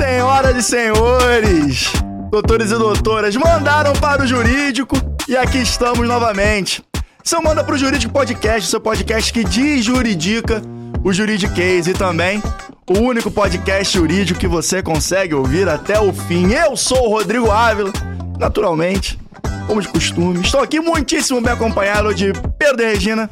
Senhoras e senhores, doutores e doutoras, mandaram para o jurídico e aqui estamos novamente. Seu Manda pro Jurídico Podcast, seu podcast que desjuridica o Juridiquês e também o único podcast jurídico que você consegue ouvir até o fim. Eu sou o Rodrigo Ávila, naturalmente, como de costume. Estou aqui muitíssimo bem acompanhado de Pedro e Regina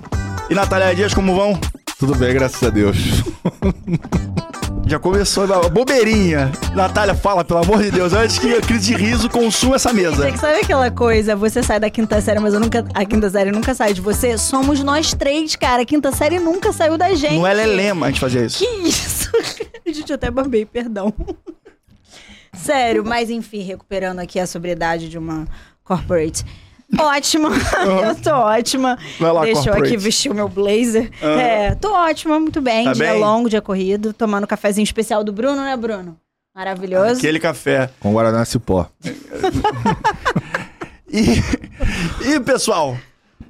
e Natália Dias, como vão? Tudo bem, graças a Deus. Já começou a bobeirinha. Natália, fala, pelo amor de Deus, antes que a crise de riso consuma essa mesa. Gente, sabe aquela coisa? Você sai da quinta série, mas eu nunca, a quinta série nunca sai de você? Somos nós três, cara. A quinta série nunca saiu da gente. Não é Lelema a gente fazia isso. Que isso? gente, eu até babei, perdão. Sério, mas enfim, recuperando aqui a sobriedade de uma corporate. Ótima, eu tô ótima. Vai lá, Deixa eu corporate. aqui vestir o meu blazer. É, tô ótima, muito bem. Tá dia bem? longo, dia corrido. Tomando um cafezinho especial do Bruno, né, Bruno? Maravilhoso. Aquele café. Com Guaraná Cipó. E, e, pessoal,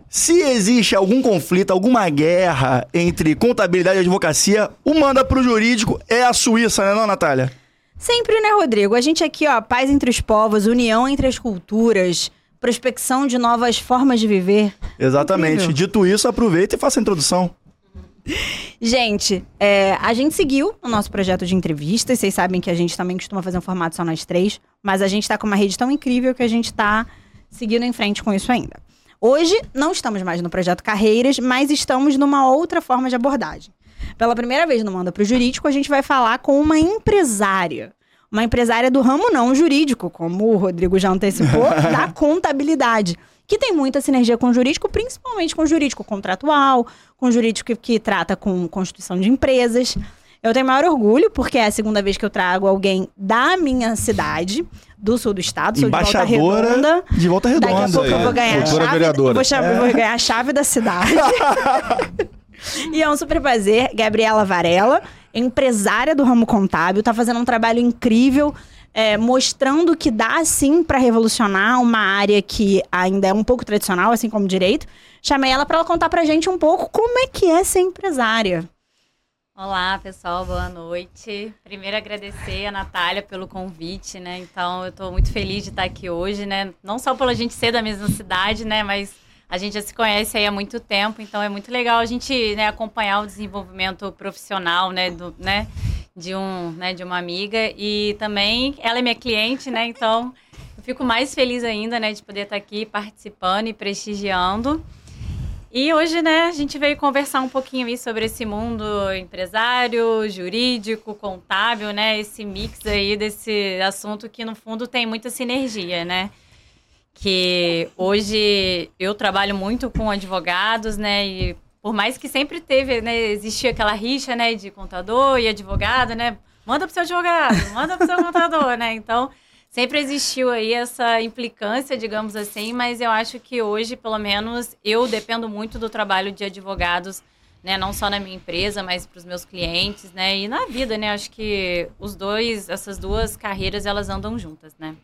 se existe algum conflito, alguma guerra entre contabilidade e advocacia, o manda pro jurídico é a Suíça, né, não, Natália? Sempre, né, Rodrigo? A gente aqui, ó, paz entre os povos, união entre as culturas, prospecção de novas formas de viver. Exatamente. Incrível. Dito isso, aproveita e faça a introdução. Gente, é, a gente seguiu o nosso projeto de entrevistas. Vocês sabem que a gente também costuma fazer um formato só nós três. Mas a gente tá com uma rede tão incrível que a gente tá seguindo em frente com isso ainda. Hoje, não estamos mais no projeto Carreiras, mas estamos numa outra forma de abordagem. Pela primeira vez no Manda pro Jurídico, a gente vai falar com uma empresária. Uma empresária do ramo não jurídico, como o Rodrigo já antecipou, da contabilidade. Que tem muita sinergia com o jurídico, principalmente com o jurídico contratual, com o jurídico que, que trata com constituição de empresas. Eu tenho maior orgulho, porque é a segunda vez que eu trago alguém da minha cidade, do sul do estado, sou de Volta Redonda. de Volta Daqui a Redonda. pouco eu vou ganhar a chave. vereadora. Vou, cha- vou ganhar a chave da cidade. e é um super prazer. Gabriela Varela, empresária do ramo contábil, tá fazendo um trabalho incrível. é, mostrando que dá sim para revolucionar uma área que ainda é um pouco tradicional, assim como direito. Chamei ela para ela contar pra gente um pouco como é que é ser empresária. Olá, pessoal, boa noite. Primeiro agradecer a Natália pelo convite, né? Então, eu estou muito feliz de estar aqui hoje, né? Não só pela gente ser da mesma cidade, né? Mas a gente já se conhece aí há muito tempo, então é muito legal a gente né, acompanhar o desenvolvimento profissional, né? Do, né de, um, né, de uma amiga. E também ela é minha cliente, né? Então, eu fico mais feliz ainda, né? De poder estar aqui participando e prestigiando. E hoje, né, a gente veio conversar um pouquinho aí sobre esse mundo empresário, jurídico, contábil, né? Esse mix aí desse assunto que, no fundo, tem muita sinergia, né? Que hoje eu trabalho muito com advogados, né? E por mais que sempre teve, né? Existia aquela rixa, né? De contador e advogado, né? Manda pro seu advogado, manda pro seu contador, né? Então, sempre existiu aí essa implicância, digamos assim, mas eu acho que hoje, pelo menos, eu dependo muito do trabalho de advogados, né, não só na minha empresa, mas para os meus clientes, né, e na vida, né, acho que os dois, essas duas carreiras, elas andam juntas, né.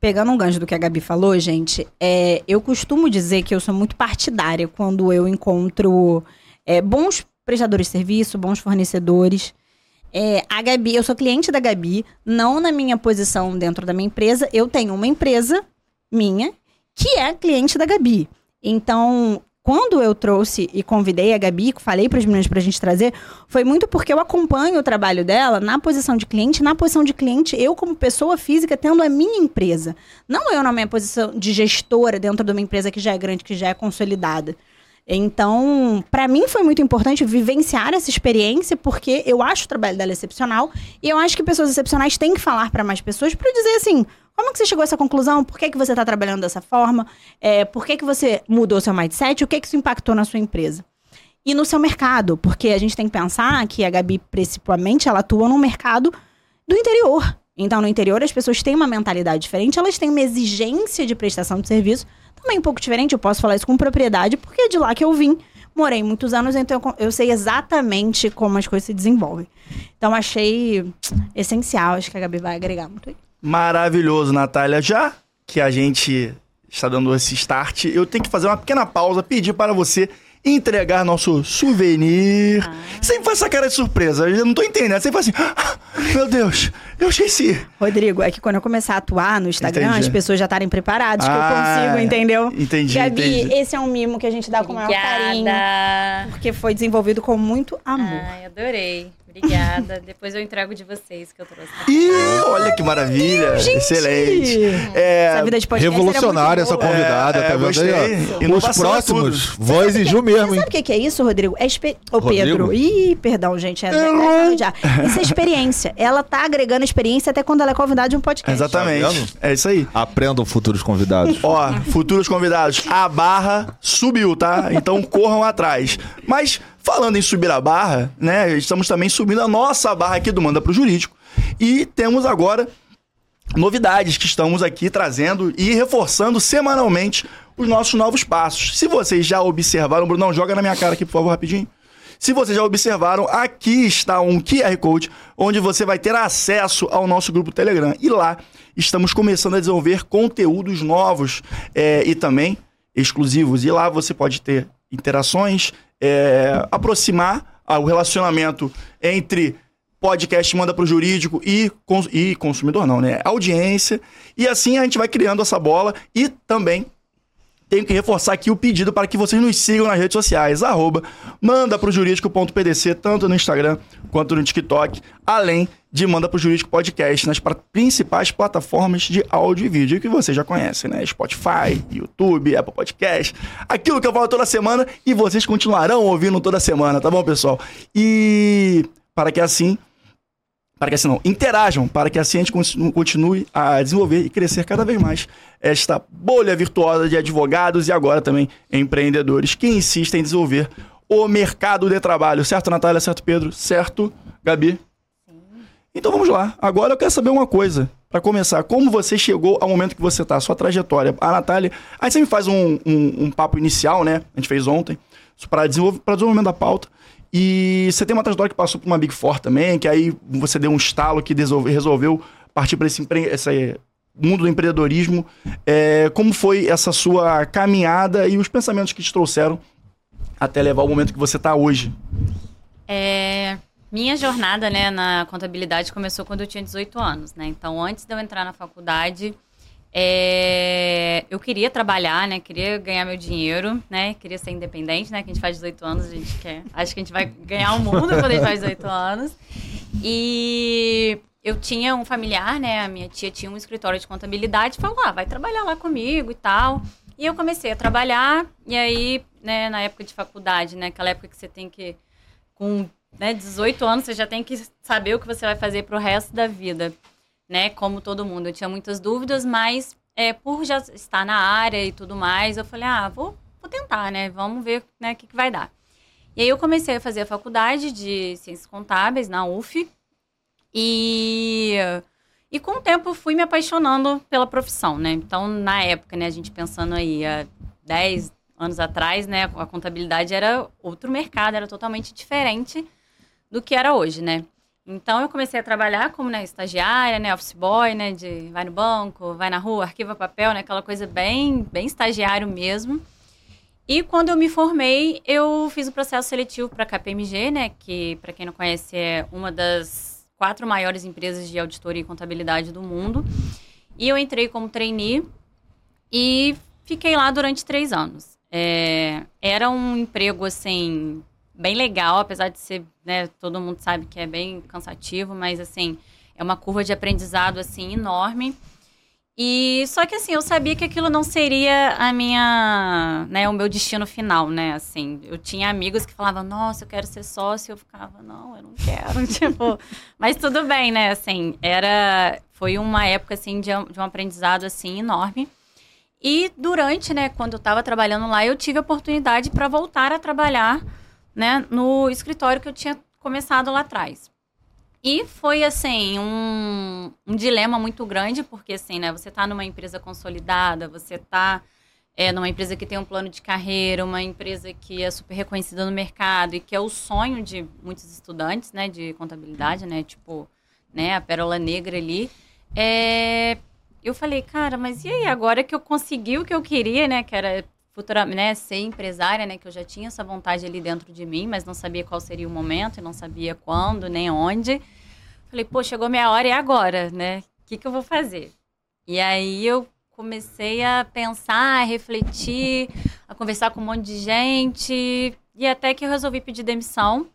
Pegando um gancho do que a Gabi falou, gente, é, eu costumo dizer que eu sou muito partidária quando eu encontro é, bons prestadores de serviço, bons fornecedores. É, a Gabi, eu sou cliente da Gabi, não na minha posição dentro da minha empresa. Eu tenho uma empresa minha que é cliente da Gabi. Então, quando eu trouxe e convidei a Gabi, falei para os meninos para a gente trazer, foi muito porque eu acompanho o trabalho dela na posição de cliente, na posição de cliente, eu como pessoa física tendo a minha empresa. Não eu na minha posição de gestora dentro de uma empresa que já é grande, que já é consolidada. Então, para mim foi muito importante vivenciar essa experiência, porque eu acho o trabalho dela excepcional e eu acho que pessoas excepcionais têm que falar para mais pessoas para dizer assim: como que você chegou a essa conclusão? Por que, que você está trabalhando dessa forma? É, por que, que você mudou seu mindset? O que, que isso impactou na sua empresa? E no seu mercado, porque a gente tem que pensar que a Gabi, principalmente, ela atua no mercado do interior. Então, no interior, as pessoas têm uma mentalidade diferente, elas têm uma exigência de prestação de serviço também um pouco diferente, eu posso falar isso com propriedade, porque é de lá que eu vim. Morei muitos anos, então eu- sei exatamente como as coisas se desenvolvem. Então, achei essencial, acho que a Gabi vai agregar muito aí. Maravilhoso, Natália. Já que a gente está dando esse start, eu tenho que fazer uma pequena pausa, pedir para você entregar nosso souvenir. Ah. Sempre faz essa cara de surpresa. Eu não tô entendendo. Sempre faz assim, "Ah, meu Deus, eu esqueci. Rodrigo, é que quando eu começar a atuar no Instagram, Entendi. as pessoas já estarem preparadas que Ah, eu consigo, entendeu? entendi, Gabi, entendi. esse é um mimo que a gente dá com o maior carinho. Obrigada. Porque foi desenvolvido com muito amor. Ai, adorei. Obrigada. Depois eu entrego de vocês que eu trouxe. Ih, olha que maravilha. Excelente. É, Essa vida de podcast Revolucionária essa era muito boa. convidada, É, tá é, vendo aí? ó? Os Inovação é próximos, voz e Ju mesmo? Sabe o que que é isso, Rodrigo? É expe... Ô, Rodrigo? Pedro. Ih, perdão, gente. É, é, já. Isso é experiência. Ela tá agregando experiência até quando ela é convidada de um podcast. Exatamente. Tá é isso aí. Aprendam futuros convidados. Ó, futuros convidados, a barra subiu, tá? Então corram atrás. Mas falando em subir a barra, né? Estamos também subindo a nossa barra aqui do Manda pro Jurídico. E temos agora novidades que estamos aqui trazendo e reforçando semanalmente os nossos novos passos. Se vocês já observaram, Brunão, joga na minha cara aqui, por favor, rapidinho. Se vocês já observaram, aqui está um QR Code onde você vai ter acesso ao nosso grupo Telegram. E lá estamos começando a desenvolver conteúdos novos é, e também exclusivos. E lá você pode ter interações, é, aproximar ah, o relacionamento entre podcast manda pro jurídico e, cons- e consumidor não, né? Audiência. E assim a gente vai criando essa bola e também tenho que reforçar aqui o pedido para que vocês nos sigam nas redes sociais, arroba manda pro jurídico.pdc, tanto no Instagram quanto no TikTok, além de Manda pro Jurídico Podcast nas principais plataformas de áudio e vídeo que vocês já conhecem, né? Spotify, YouTube, Apple Podcast, aquilo que eu falo toda semana e vocês continuarão ouvindo toda semana, tá bom, pessoal? E para que assim para que assim não, interajam, para que a continu- continue a desenvolver e crescer cada vez mais esta bolha virtuosa de advogados e agora também empreendedores que insistem em desenvolver o mercado de trabalho. Certo, Natália? Certo, Pedro? Certo, Gabi? Então vamos lá. Agora eu quero saber uma coisa. Para começar, como você chegou ao momento que você tá, sua trajetória. A Natália. Aí você me faz um, um- um papo inicial, né? A gente fez ontem, para desenvolvimento da pauta. E você tem uma trajetória que passou por uma Big Four também, que aí você deu um estalo que resolveu partir para esse, empre- esse mundo do empreendedorismo. É, como foi essa sua caminhada e os pensamentos que te trouxeram até levar ao momento que você está hoje? É, minha jornada né, na contabilidade começou quando eu tinha 18 anos, né? Então, antes de eu entrar na faculdade, é, eu queria trabalhar, né? Queria ganhar meu dinheiro, né? Queria ser independente, né? Que a gente faz 18 anos, a gente quer... Acho que a gente vai ganhar o mundo quando a gente faz 18 anos. E eu tinha um familiar, né? A minha tia tinha um escritório de contabilidade, falou, ah, vai trabalhar lá comigo e tal. E eu comecei a trabalhar, e aí, né, na época de faculdade, né? Aquela época que você tem que com né, 18 anos, você já tem que saber o que você vai fazer pro resto da vida, né? Como todo mundo. Eu tinha muitas dúvidas, mas é, por já estar na área e tudo mais, eu falei, ah, vou, vou tentar, né? Vamos ver né, o que, que vai dar. E aí eu comecei a fazer a faculdade de Ciências Contábeis na UF. E, e com o tempo fui me apaixonando pela profissão, né? Então, na época, né, a gente pensando aí há 10 anos atrás, né, a contabilidade era outro mercado, era totalmente diferente do que era hoje, né? Então eu comecei a trabalhar como né, estagiária, né, office boy, né, de vai no banco, vai na rua, arquiva papel, né, aquela coisa bem, bem estagiário mesmo. E quando eu me formei, eu fiz o processo seletivo para a KPMG, né, que para quem não conhece é uma das quatro maiores empresas de auditoria e contabilidade do mundo. E eu entrei como trainee e fiquei lá durante três anos. É, era um emprego, assim, bem legal, apesar de ser, né, todo mundo sabe que é bem cansativo, mas, assim, é uma curva de aprendizado, assim, enorme. E só que, assim, eu sabia que aquilo não seria a minha, né, o meu destino final, né, assim. Eu tinha amigos que falavam, nossa, eu quero ser sócio, eu ficava, não, eu não quero, tipo... Mas tudo bem, né, assim, era... Foi uma época, assim, de, de um aprendizado, assim, enorme. E durante, né, quando eu estava trabalhando lá, eu tive a oportunidade para voltar a trabalhar, né, no escritório que eu tinha começado lá atrás. E foi, assim, um, um dilema muito grande, porque, assim, né, você está numa empresa consolidada, você está é, numa empresa que tem um plano de carreira, uma empresa que é super reconhecida no mercado e que é o sonho de muitos estudantes, né, de contabilidade, né, tipo, né, a pérola negra ali. É, eu falei, cara, mas e aí, agora que eu consegui o que eu queria, né? Que era. Futura, né, ser empresária, né, que eu já tinha essa vontade ali dentro de mim, mas não sabia qual seria o momento, não sabia quando, nem onde. Falei, pô, chegou minha hora e agora, né? O que, que eu vou fazer? E aí eu comecei a pensar, a refletir, a conversar com um monte de gente, e até que eu resolvi pedir demissão.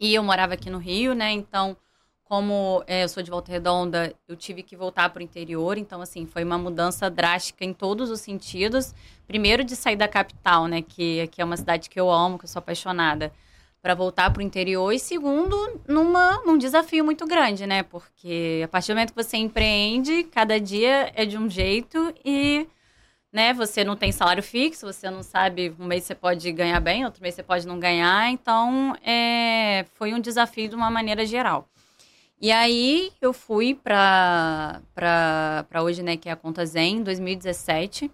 E eu morava aqui no Rio, né? Então, como é, eu sou de Volta Redonda, eu tive que voltar para o interior. Então, assim, foi uma mudança drástica em todos os sentidos. Primeiro, de sair da capital, né? Que, que é uma cidade que eu amo, que eu sou apaixonada, para voltar para o interior. E segundo, numa, num desafio muito grande, né? Porque a partir do momento que você empreende, cada dia é de um jeito e né? Você não tem salário fixo, você não sabe, um mês você pode ganhar bem, outro mês você pode não ganhar. Então, é, foi um desafio de uma maneira geral. E aí, eu fui para hoje, né, que é a Conta Zen, em 2017.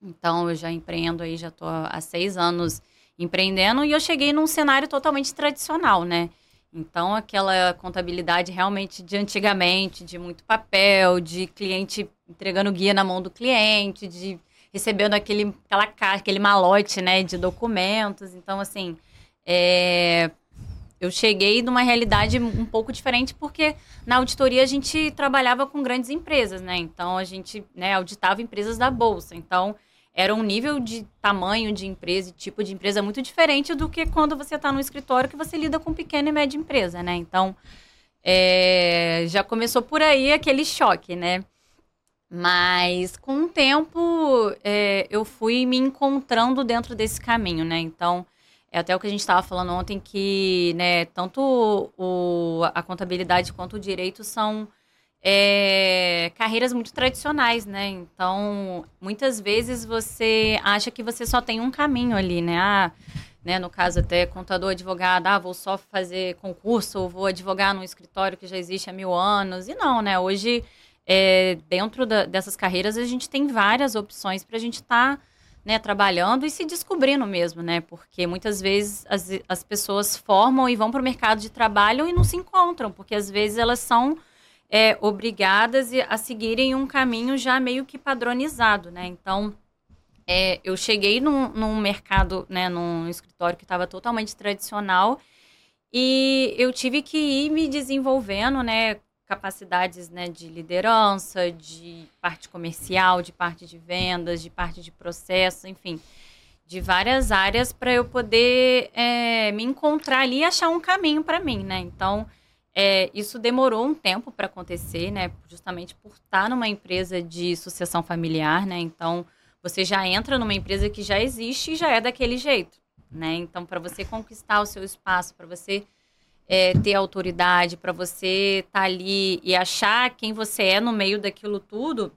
Então, eu já empreendo aí, já estou há seis anos empreendendo. E eu cheguei num cenário totalmente tradicional, né? Então, aquela contabilidade realmente de antigamente, de muito papel, de cliente entregando guia na mão do cliente, de recebendo aquele, aquela aquele malote, né, de documentos. Então, assim, é, eu cheguei numa realidade um pouco diferente porque na auditoria a gente trabalhava com grandes empresas, né? Então, a gente né, auditava empresas da Bolsa. Então, era um nível de tamanho de empresa e tipo de empresa muito diferente do que quando você está no escritório que você lida com pequena e média empresa, né? Então, é, já começou por aí aquele choque, né? Mas com o tempo é, eu fui me encontrando dentro desse caminho, né? Então, é até o que a gente estava falando ontem, que né, tanto o, a contabilidade quanto o direito são é, carreiras muito tradicionais, né? Então, muitas vezes você acha que você só tem um caminho ali, né? Ah, né, no caso até contador, advogado, ah, vou só fazer concurso, ou vou advogar num escritório que já existe há mil anos. E não, né? Hoje, é, dentro da, dessas carreiras, a gente tem várias opções para a gente estar tá, né, trabalhando e se descobrindo mesmo, né? Porque muitas vezes as, as pessoas formam e vão para o mercado de trabalho e não se encontram, porque às vezes elas são é, obrigadas a seguirem um caminho já meio que padronizado, né? Então, é, eu cheguei num, num mercado, né, num escritório que estava totalmente tradicional e eu tive que ir me desenvolvendo, né, capacidades, né, de liderança, de parte comercial, de parte de vendas, de parte de processo, enfim, de várias áreas para eu poder é, me encontrar ali e achar um caminho para mim, né? Então, é, isso demorou um tempo para acontecer, né? Justamente por estar numa empresa de sucessão familiar, né? Então, você já entra numa empresa que já existe e já é daquele jeito, né? Então, para você conquistar o seu espaço, para você é, ter autoridade, para você estar tá ali e achar quem você é no meio daquilo tudo,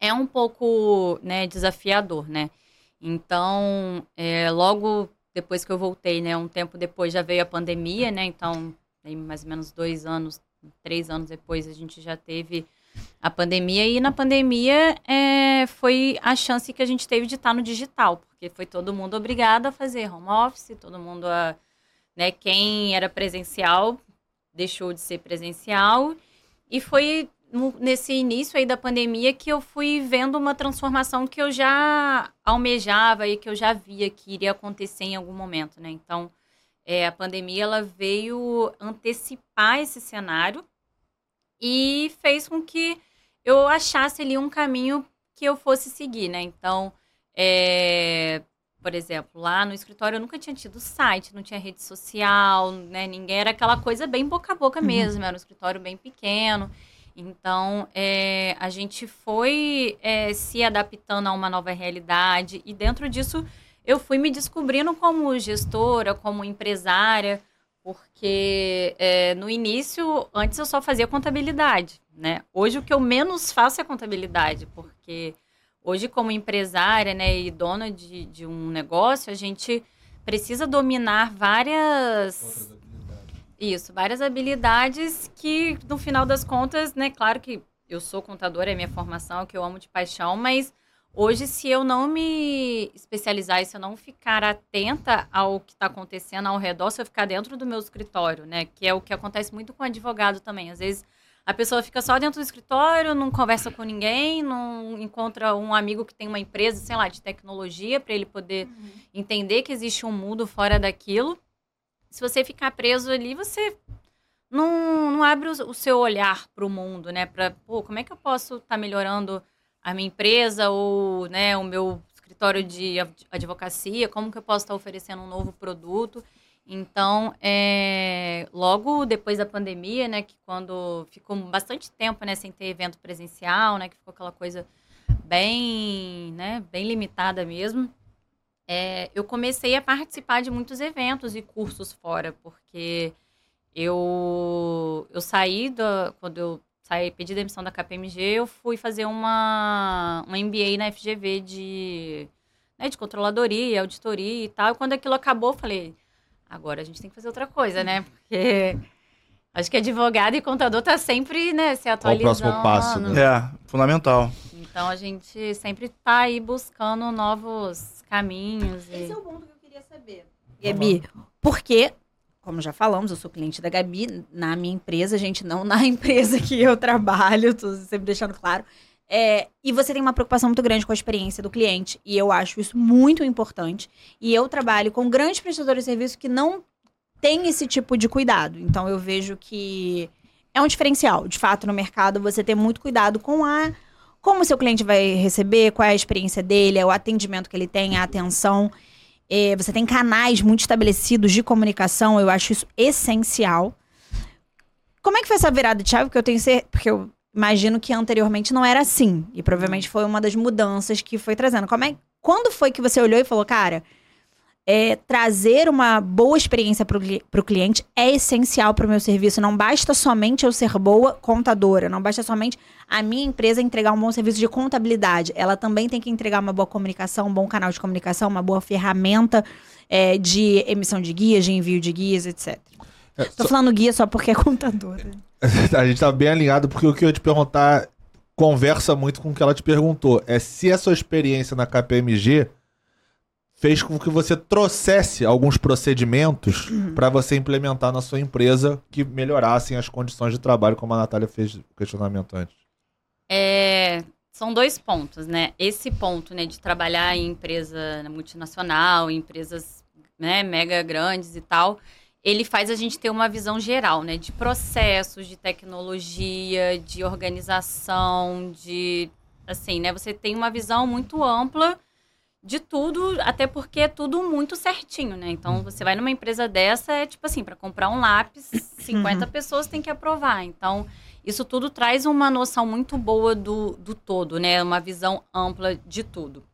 é um pouco né, desafiador, né? Então, é, logo depois que eu voltei, né? Um tempo depois já veio a pandemia, né? Então, mais ou menos dois anos, três anos depois, a gente já teve a pandemia. E na pandemia é, foi a chance que a gente teve de estar no digital, porque foi todo mundo obrigado a fazer home office, todo mundo a. Né, quem era presencial deixou de ser presencial. E foi nesse início aí da pandemia que eu fui vendo uma transformação que eu já almejava e que eu já via que iria acontecer em algum momento, né? Então, é, a pandemia ela veio antecipar esse cenário e fez com que eu achasse ali um caminho que eu fosse seguir, né? Então, é, por exemplo, lá no escritório eu nunca tinha tido site, não tinha rede social, né? Ninguém era aquela coisa bem boca a boca uhum. mesmo, uhum. era um escritório bem pequeno. Então, é, a gente foi é, se adaptando a uma nova realidade e dentro disso eu fui me descobrindo como gestora, como empresária, porque é, no início, antes eu só fazia contabilidade, né? Hoje o que eu menos faço é contabilidade, porque hoje como empresária, né, e dona de, de um negócio, a gente precisa dominar várias isso, várias habilidades que no final das contas, né, claro que eu sou contadora, é minha formação, é o que eu amo de paixão, mas Hoje, se eu não me especializar e se eu não ficar atenta ao que está acontecendo ao redor, se eu ficar dentro do meu escritório, né? Que é o que acontece muito com advogado também. Às vezes a pessoa fica só dentro do escritório, não conversa com ninguém, não encontra um amigo que tem uma empresa, sei lá, de tecnologia, para ele poder uhum. entender que existe um mundo fora daquilo. Se você ficar preso ali, você não, não abre o, o seu olhar para o mundo, né? Para, pô, como é que eu posso estar tá melhorando a minha empresa ou né, o meu escritório de advocacia? Como que eu posso estar tá oferecendo um novo produto? Então, é, logo depois da pandemia, né, que quando ficou bastante tempo, né, sem ter evento presencial, né, que ficou aquela coisa bem, né, bem limitada mesmo, é, eu comecei a participar de muitos eventos e cursos fora, porque eu, eu saí da, quando eu saí, pedi demissão da KPMG, eu fui fazer uma, uma MBA na FGV de, né, de controladoria, auditoria e tal, e quando aquilo acabou, falei Agora a gente tem que fazer outra coisa, né? Porque acho que advogado e contador tá sempre, né, se atualizando. Qual o próximo passo, né? É, fundamental. Então a gente sempre tá aí buscando novos caminhos. E... Esse é o ponto que eu queria saber. Gabi, porque, como já falamos, eu sou cliente da Gabi na minha empresa, gente, não na empresa que eu trabalho, tô sempre deixando claro. É, e você tem uma preocupação muito grande com a experiência do cliente. E eu acho isso muito importante. E eu trabalho com grandes prestadores de serviço que não têm esse tipo de cuidado. Então eu vejo que é um diferencial, de fato, no mercado, você ter muito cuidado com a. Como o seu cliente vai receber, qual é a experiência dele, é o atendimento que ele tem, a atenção. É, você tem canais muito estabelecidos de comunicação, eu acho isso essencial. Como é que foi essa virada de chave? Porque eu tenho certeza. Porque eu imagino que anteriormente não era assim. E provavelmente foi uma das mudanças que foi trazendo. Como é, quando foi que você olhou e falou, cara, é, trazer uma boa experiência para o cliente é essencial para o meu serviço. Não basta somente eu ser boa contadora, não basta somente a minha empresa entregar um bom serviço de contabilidade. Ela também tem que entregar uma boa comunicação, um bom canal de comunicação, uma boa ferramenta é, de emissão de guias, de envio de guias, etc. É, Tô só... falando guia só porque é contadora. a gente tá bem alinhado, porque o que eu ia te perguntar conversa muito com o que ela te perguntou. É se a sua experiência na KPMG fez com que você trouxesse alguns procedimentos uhum. para você implementar na sua empresa que melhorassem as condições de trabalho, como a Natália fez o questionamento antes. É, são dois pontos, né? Esse ponto né, de trabalhar em empresa multinacional, em empresas né, mega grandes e tal, ele faz a gente ter uma visão geral, né? De processos, de tecnologia, de organização, de assim, né? Você tem uma visão muito ampla de tudo, até porque é tudo muito certinho, né? Então, uhum. você vai numa empresa dessa, é tipo assim, para comprar um lápis, 50 uhum. pessoas têm que aprovar. Então, isso tudo traz uma noção muito boa do, do todo, né? Uma visão ampla de tudo.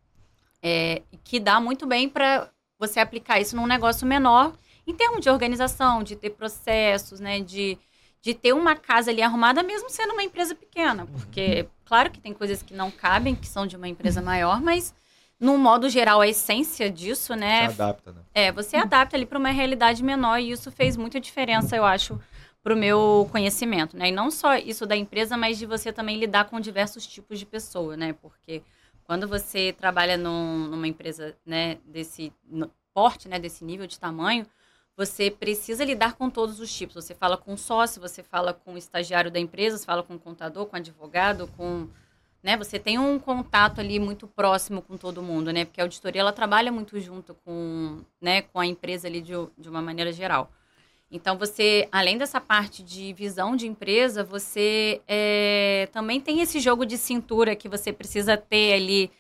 É, que dá muito bem para você aplicar isso num negócio menor em termos de organização, de ter processos, né? De, de ter uma casa ali arrumada, mesmo sendo uma empresa pequena. Porque, uhum. claro que tem coisas que não cabem, que são de uma empresa maior, mas no modo geral, a essência disso, né? Você adapta, né? É, você adapta ali para uma realidade menor e isso fez muita diferença, eu acho, para o meu conhecimento, né? E não só isso da empresa, mas de você também lidar com diversos tipos de pessoa, né? Porque quando você trabalha num, numa empresa, né, desse porte, né, desse nível de tamanho, você precisa lidar com todos os tipos. Você fala com sócio, você fala com o estagiário da empresa, você fala com o contador, com o advogado, com. Né? Você tem um contato ali muito próximo com todo mundo, né? Porque a auditoria ela trabalha muito junto com, né, com a empresa ali de, de uma maneira geral. Então, você, além dessa parte de visão de empresa, você é, também tem esse jogo de cintura que você precisa ter ali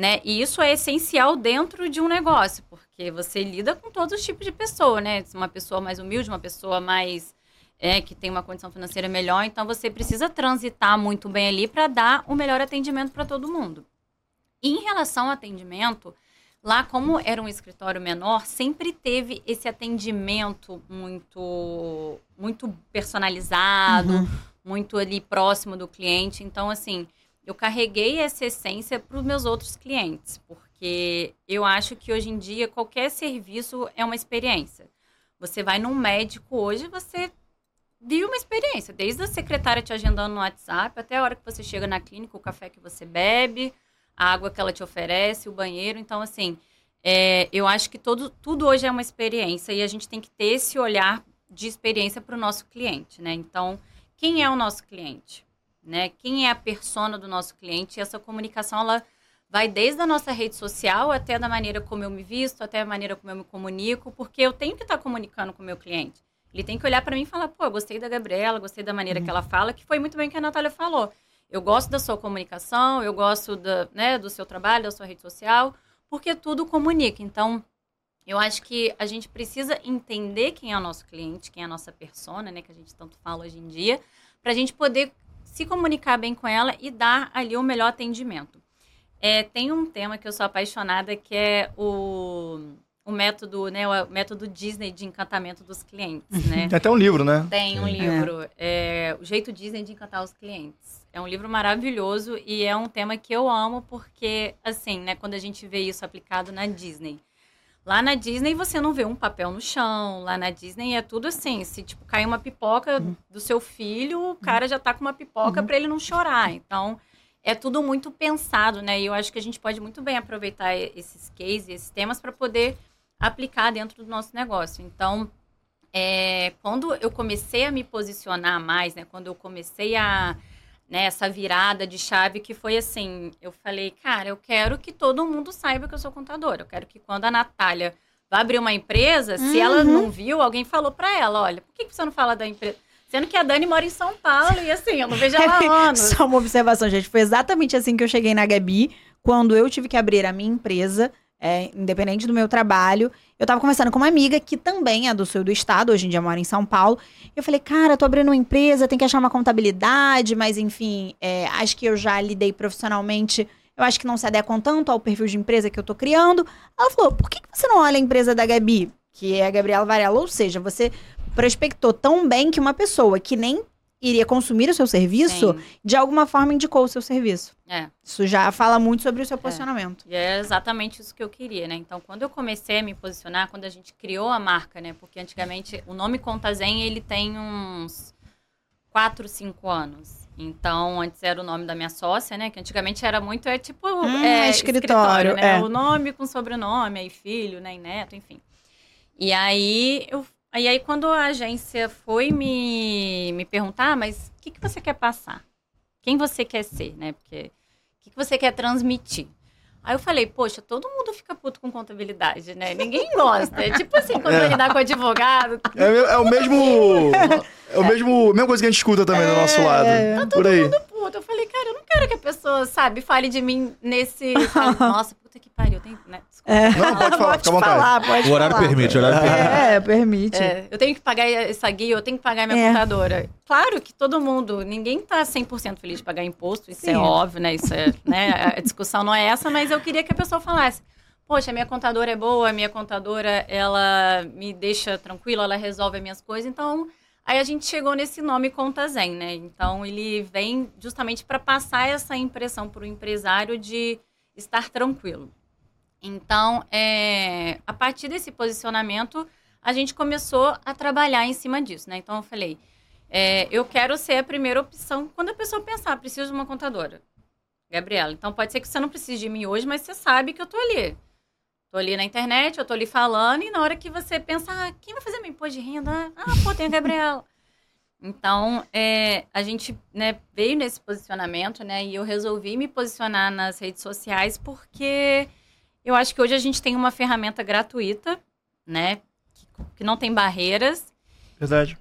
né? E isso é essencial dentro de um negócio, porque você lida com todos os tipos de pessoa, né? Uma pessoa mais humilde, uma pessoa mais é, que tem uma condição financeira melhor, então você precisa transitar muito bem ali para dar o melhor atendimento para todo mundo. E em relação ao atendimento, lá como era um escritório menor, sempre teve esse atendimento muito muito personalizado, uhum. muito ali próximo do cliente. Então, assim, eu carreguei essa essência para os meus outros clientes, porque eu acho que hoje em dia qualquer serviço é uma experiência. Você vai num médico hoje, você vive uma experiência, desde a secretária te agendando no WhatsApp até a hora que você chega na clínica, o café que você bebe, a água que ela te oferece, o banheiro. Então, assim, é, eu acho que todo, tudo hoje é uma experiência e a gente tem que ter esse olhar de experiência para o nosso cliente, né? Então, quem é o nosso cliente, né? Quem é a persona do nosso cliente? E essa comunicação ela vai desde a nossa rede social até da maneira como eu me visto, até a maneira como eu me comunico, porque eu tenho que estar comunicando com o meu cliente. Ele tem que olhar para mim e falar, pô, gostei da Gabriela, gostei da maneira uhum. que ela fala, que foi muito bem o que a Natália falou. Eu gosto da sua comunicação, eu gosto da, né, do seu trabalho, da sua rede social, porque tudo comunica. Então, eu acho que a gente precisa entender quem é o nosso cliente, quem é a nossa persona, né, que a gente tanto fala hoje em dia, para a gente poder se comunicar bem com ela e dar ali o melhor atendimento. É, tem um tema que eu sou apaixonada que é o, o método, né, o método Disney de encantamento dos clientes, né? Tem até um livro, né? Tem um livro, é. É, o jeito Disney de encantar os clientes. É um livro maravilhoso e é um tema que eu amo porque, assim, né, quando a gente vê isso aplicado na Disney, Lá na Disney você não vê um papel no chão. Lá na Disney é tudo assim. Se tipo cair uma pipoca uhum. do seu filho, o cara já tá com uma pipoca uhum. para ele não chorar. Então é tudo muito pensado, né? E eu acho que a gente pode muito bem aproveitar esses cases, esses temas para poder aplicar dentro do nosso negócio. Então, é, quando eu comecei a me posicionar mais, né? Quando eu comecei a né, essa virada de chave que foi assim, eu falei, cara, eu quero que todo mundo saiba que eu sou contadora. Eu quero que quando a Natália vai abrir uma empresa, uhum. se ela uhum. não viu, alguém falou para ela, olha, por que você não fala da empresa? Sendo que a Dani mora em São Paulo e assim, eu não vejo ela há anos. Só uma observação, gente. Foi exatamente assim que eu cheguei na Gabi, quando eu tive que abrir a minha empresa é, independente do meu trabalho. Eu tava conversando com uma amiga que também é do sul do estado, hoje em dia mora em São Paulo. Eu falei, cara, tô abrindo uma empresa, tem que achar uma contabilidade, mas enfim, é, acho que eu já lidei profissionalmente. Eu acho que não se adequam tanto ao perfil de empresa que eu tô criando. Ela falou, por que, que você não olha a empresa da Gabi? Que é a Gabriela Varela. Ou seja, você prospectou tão bem que uma pessoa que nem iria consumir o seu serviço, Sim. de alguma forma indicou o seu serviço. É. Isso já fala muito sobre o seu é. posicionamento. É. E é exatamente isso que eu queria, né? Então, quando eu comecei a me posicionar, quando a gente criou a marca, né? Porque antigamente o nome Contazen, ele tem uns 4, 5 anos. Então, antes era o nome da minha sócia, né? Que antigamente era muito, é tipo, hum, é, escritório, escritório, né? É. O nome com sobrenome, aí filho, né? E neto, enfim. E aí eu Aí, aí quando a agência foi me, me perguntar, ah, mas o que, que você quer passar? Quem você quer ser, né? Porque o que, que você quer transmitir? Aí eu falei, poxa, todo mundo fica puto com contabilidade, né? Ninguém gosta. É tipo assim, quando é. lidar com advogado. É, é o mesmo. É o mesmo. mesma coisa que a gente escuta também é, do nosso lado. Tá todo por aí. mundo puto. Eu falei, cara, eu não quero que a pessoa, sabe, fale de mim nesse. Fale, Nossa, puta que pariu. Tem, né? É. Não, pode falar, pode fica à vontade. Falar, pode o horário falar. permite, o horário permite. É, permite. É, eu tenho que pagar essa guia, eu tenho que pagar minha é. contadora. Claro que todo mundo, ninguém tá 100% feliz de pagar imposto, isso é Sim. é óbvio, né? Isso é, né? A discussão não é essa, mas eu queria que a pessoa falasse. Poxa, minha contadora é boa, a minha contadora, ela me deixa tranquila, ela resolve as minhas coisas, então Aí a gente chegou nesse nome Conta Zen, né? Então ele vem justamente para passar essa impressão para o empresário de estar tranquilo. Então, é, a partir desse posicionamento, a gente começou a trabalhar em cima disso, né? Então, eu falei, é, eu quero ser a primeira opção quando a pessoa pensar, preciso de uma contadora. Gabriela, então pode ser que você não precise de mim hoje, mas você sabe que eu tô ali. Tô ali na internet, eu tô ali falando, e na hora que você pensa, ah, quem vai fazer meu imposto de renda? Ah, pô, tem a Gabriela. Então, é, a gente né, veio nesse posicionamento, né? E eu resolvi me posicionar nas redes sociais porque eu acho que hoje a gente tem uma ferramenta gratuita, né? Que, que não tem barreiras. Verdade.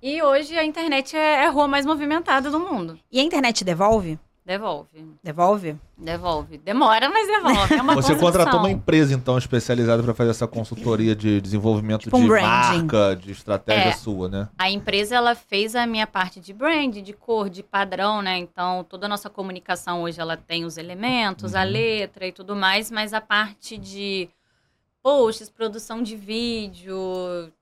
E hoje a internet é, é a rua mais movimentada do mundo. E a internet devolve? Devolve. Devolve? Devolve. Demora, mas devolve. É uma Você construção. contratou uma empresa, então, especializada para fazer essa consultoria de desenvolvimento tipo de marca, de estratégia é, sua, né? A empresa, ela fez a minha parte de brand, de cor, de padrão, né? Então, toda a nossa comunicação hoje, ela tem os elementos, uhum. a letra e tudo mais, mas a parte de posts, produção de vídeo,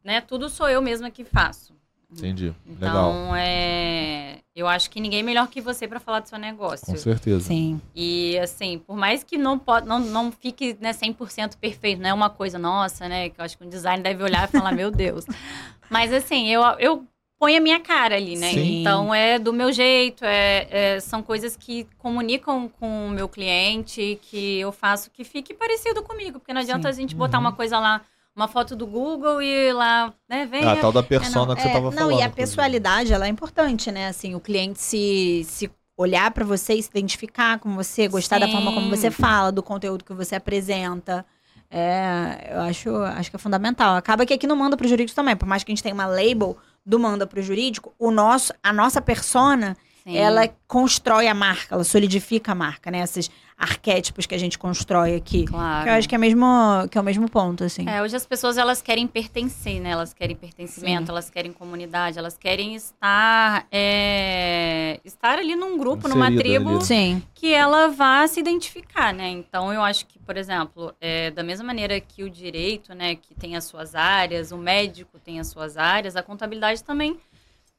né? Tudo sou eu mesma que faço. Entendi. Então, Legal. é... eu acho que ninguém é melhor que você para falar do seu negócio. Com certeza. Sim. E, assim, por mais que não, pode, não, não fique né, 100% perfeito, não é uma coisa nossa, né? Que eu acho que um design deve olhar e falar, meu Deus. Mas, assim, eu, eu ponho a minha cara ali, né? Sim. Então, é do meu jeito, é, é, são coisas que comunicam com o meu cliente, que eu faço que fique parecido comigo. Porque não adianta Sim. a gente botar uhum. uma coisa lá uma foto do Google e lá, né, vem. A tal da É, persona não, que você é, tava Não, falando. e a pessoalidade, ela é importante, né? Assim, o cliente se, se olhar pra você e se identificar com você, gostar da Sim. forma como você fala, do conteúdo que você apresenta. É, eu acho, acho que é fundamental. Acaba que aqui no Manda pro Jurídico também, por mais que a gente tenha uma label do Manda pro Jurídico, o nosso, a nossa persona, Sim. ela constrói a marca, ela solidifica a marca, né? Esses arquétipos que a gente constrói aqui. Claro. Que eu acho que é, mesmo, que é o mesmo ponto, assim. É, hoje as pessoas elas querem pertencer, né? Elas querem pertencimento, elas querem comunidade, elas querem estar é, estar ali num grupo, numa Inserida tribo ali. Sim. que ela vá se identificar, né? Então eu acho que, por exemplo, é, da mesma maneira que o direito, né, que tem as suas áreas, o médico tem as suas áreas, a contabilidade também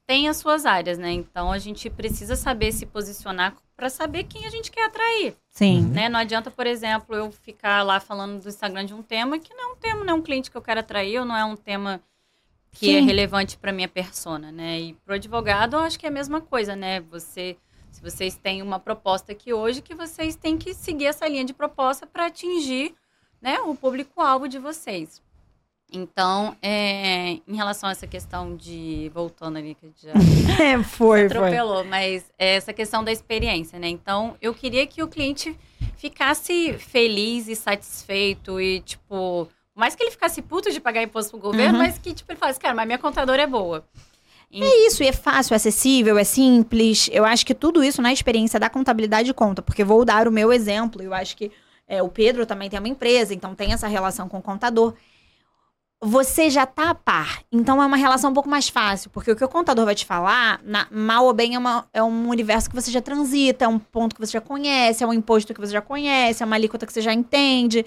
tem as suas áreas, né? Então a gente precisa saber se posicionar para saber quem a gente quer atrair. Sim. Né? Não adianta, por exemplo, eu ficar lá falando do Instagram de um tema que não é um tema, não é um cliente que eu quero atrair, ou não é um tema que Sim. é relevante para minha persona, né? E pro advogado, eu acho que é a mesma coisa, né? Você, se vocês têm uma proposta aqui hoje, que vocês têm que seguir essa linha de proposta para atingir, né, o público-alvo de vocês. Então, é, em relação a essa questão de voltando ali que a gente já É, foi, foi. atropelou, mas é essa questão da experiência, né? Então, eu queria que o cliente ficasse feliz e satisfeito e, tipo, mais que ele ficasse puto de pagar imposto pro governo, Uhum. mas que, tipo, ele falasse, cara, mas minha contadora é boa. É isso, e é fácil, é acessível, é simples. Eu acho que tudo isso na experiência da contabilidade conta, porque vou dar o meu exemplo. Eu acho que é, o Pedro também tem uma empresa, então tem essa relação com o contador. Você já tá a par, então é uma relação um pouco mais fácil, porque o que o contador vai te falar, na- mal ou bem, é, uma- é um universo que você já transita, é um ponto que você já conhece, é um imposto que você já conhece, é uma alíquota que você já entende.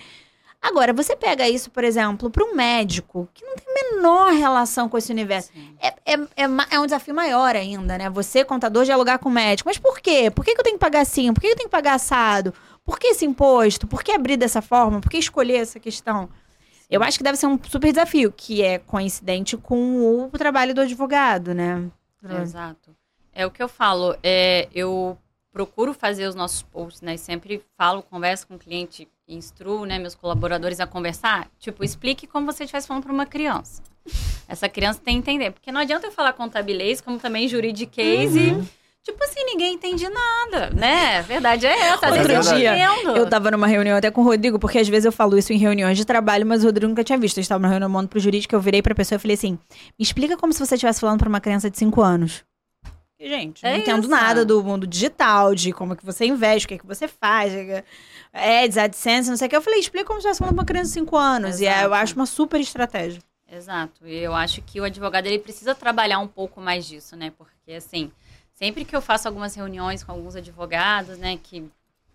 Agora, você pega isso, por exemplo, para um médico que não tem a menor relação com esse universo. É, é, é, é um desafio maior ainda, né? Você, contador, dialogar com o médico. Mas por quê? Por que, que eu tenho que pagar assim? Por que eu tenho que pagar assado? Por que esse imposto? Por que abrir dessa forma? Por que escolher essa questão? Eu acho que deve ser um super desafio, que é coincidente com o trabalho do advogado, né? Exato. É o que eu falo, é, eu procuro fazer os nossos posts, né? Sempre falo, converso com o cliente, instruo, né, meus colaboradores a conversar. Tipo, explique como você estivesse falando para uma criança. Essa criança tem que entender. Porque não adianta eu falar contabilês, como também juridiquês e, tipo assim, ninguém entende nada, né? A verdade é essa. Outro eu dia, entendo. Eu tava numa reunião até com o Rodrigo, porque às vezes eu falo isso em reuniões de trabalho, mas o Rodrigo nunca tinha visto. Eu estava numa reunião Mundo pro Jurídico, eu virei pra pessoa e falei assim: me explica como se você estivesse falando pra uma criança de 5 anos. E, Gente, não É entendo isso. nada do mundo digital, de como que você investe, o que, que você faz, ads, AdSense, não sei o que. Eu falei, explica como se estivesse falando pra uma criança de 5 anos. E é, eu Exato. acho uma super estratégia. Exato. E eu acho que o advogado ele precisa trabalhar um pouco mais disso, né? Porque assim, sempre que eu faço algumas reuniões com alguns advogados, né, que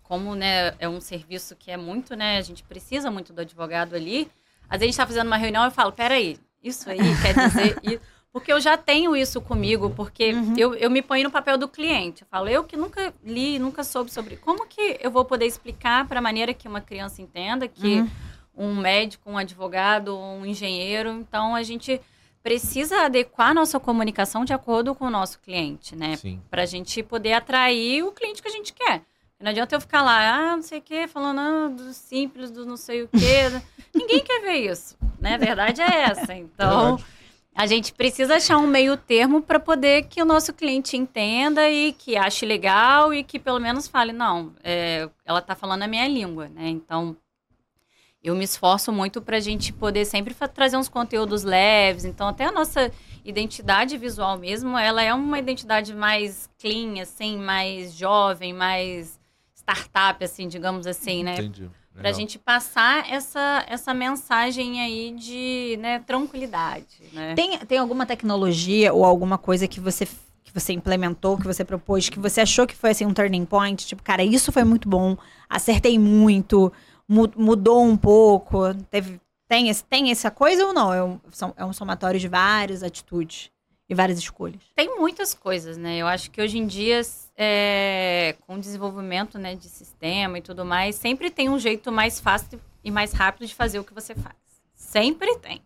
como, né, é um serviço que é muito, né, a gente precisa muito do advogado ali. Às vezes a gente tá fazendo uma reunião e eu falo, peraí, isso aí quer dizer isso? Porque eu já tenho isso comigo, porque Uhum. eu, eu me ponho no papel do cliente. Eu falo, eu que nunca li, nunca soube sobre como que eu vou poder explicar para a maneira que uma criança entenda, que Uhum. um médico, um advogado, um engenheiro. Então a gente precisa adequar a nossa comunicação de acordo com o nosso cliente, né? Sim. Para a gente poder atrair o cliente que a gente quer. Não adianta eu ficar lá, ah, não sei o quê, falando ah, do simples, do não sei o quê. Ninguém quer ver isso, né? A verdade é essa. Então, a gente precisa achar um meio termo para poder que o nosso cliente entenda e que ache legal e que pelo menos fale, não, é, ela está falando a minha língua, né? Então, eu me esforço muito para a gente poder sempre trazer uns conteúdos leves. Então, até a nossa identidade visual mesmo, ela é uma identidade mais clean, assim, mais jovem, mais startup, assim, digamos assim, né? Entendi. Pra Legal. gente passar essa, essa mensagem aí de né, tranquilidade, né? Tem, tem alguma tecnologia ou alguma coisa que você, que você implementou, que você propôs, que você achou que foi assim um turning point? Tipo, cara, isso foi muito bom, acertei muito, mu- mudou um pouco. Teve, tem, esse, tem essa coisa ou não? É um, são- é um somatório de várias atitudes e várias escolhas. Tem muitas coisas, né? Eu acho que hoje em dia, é, com o desenvolvimento né, de sistema e tudo mais, sempre tem um jeito mais fácil e mais rápido de fazer o que você faz. Sempre tem.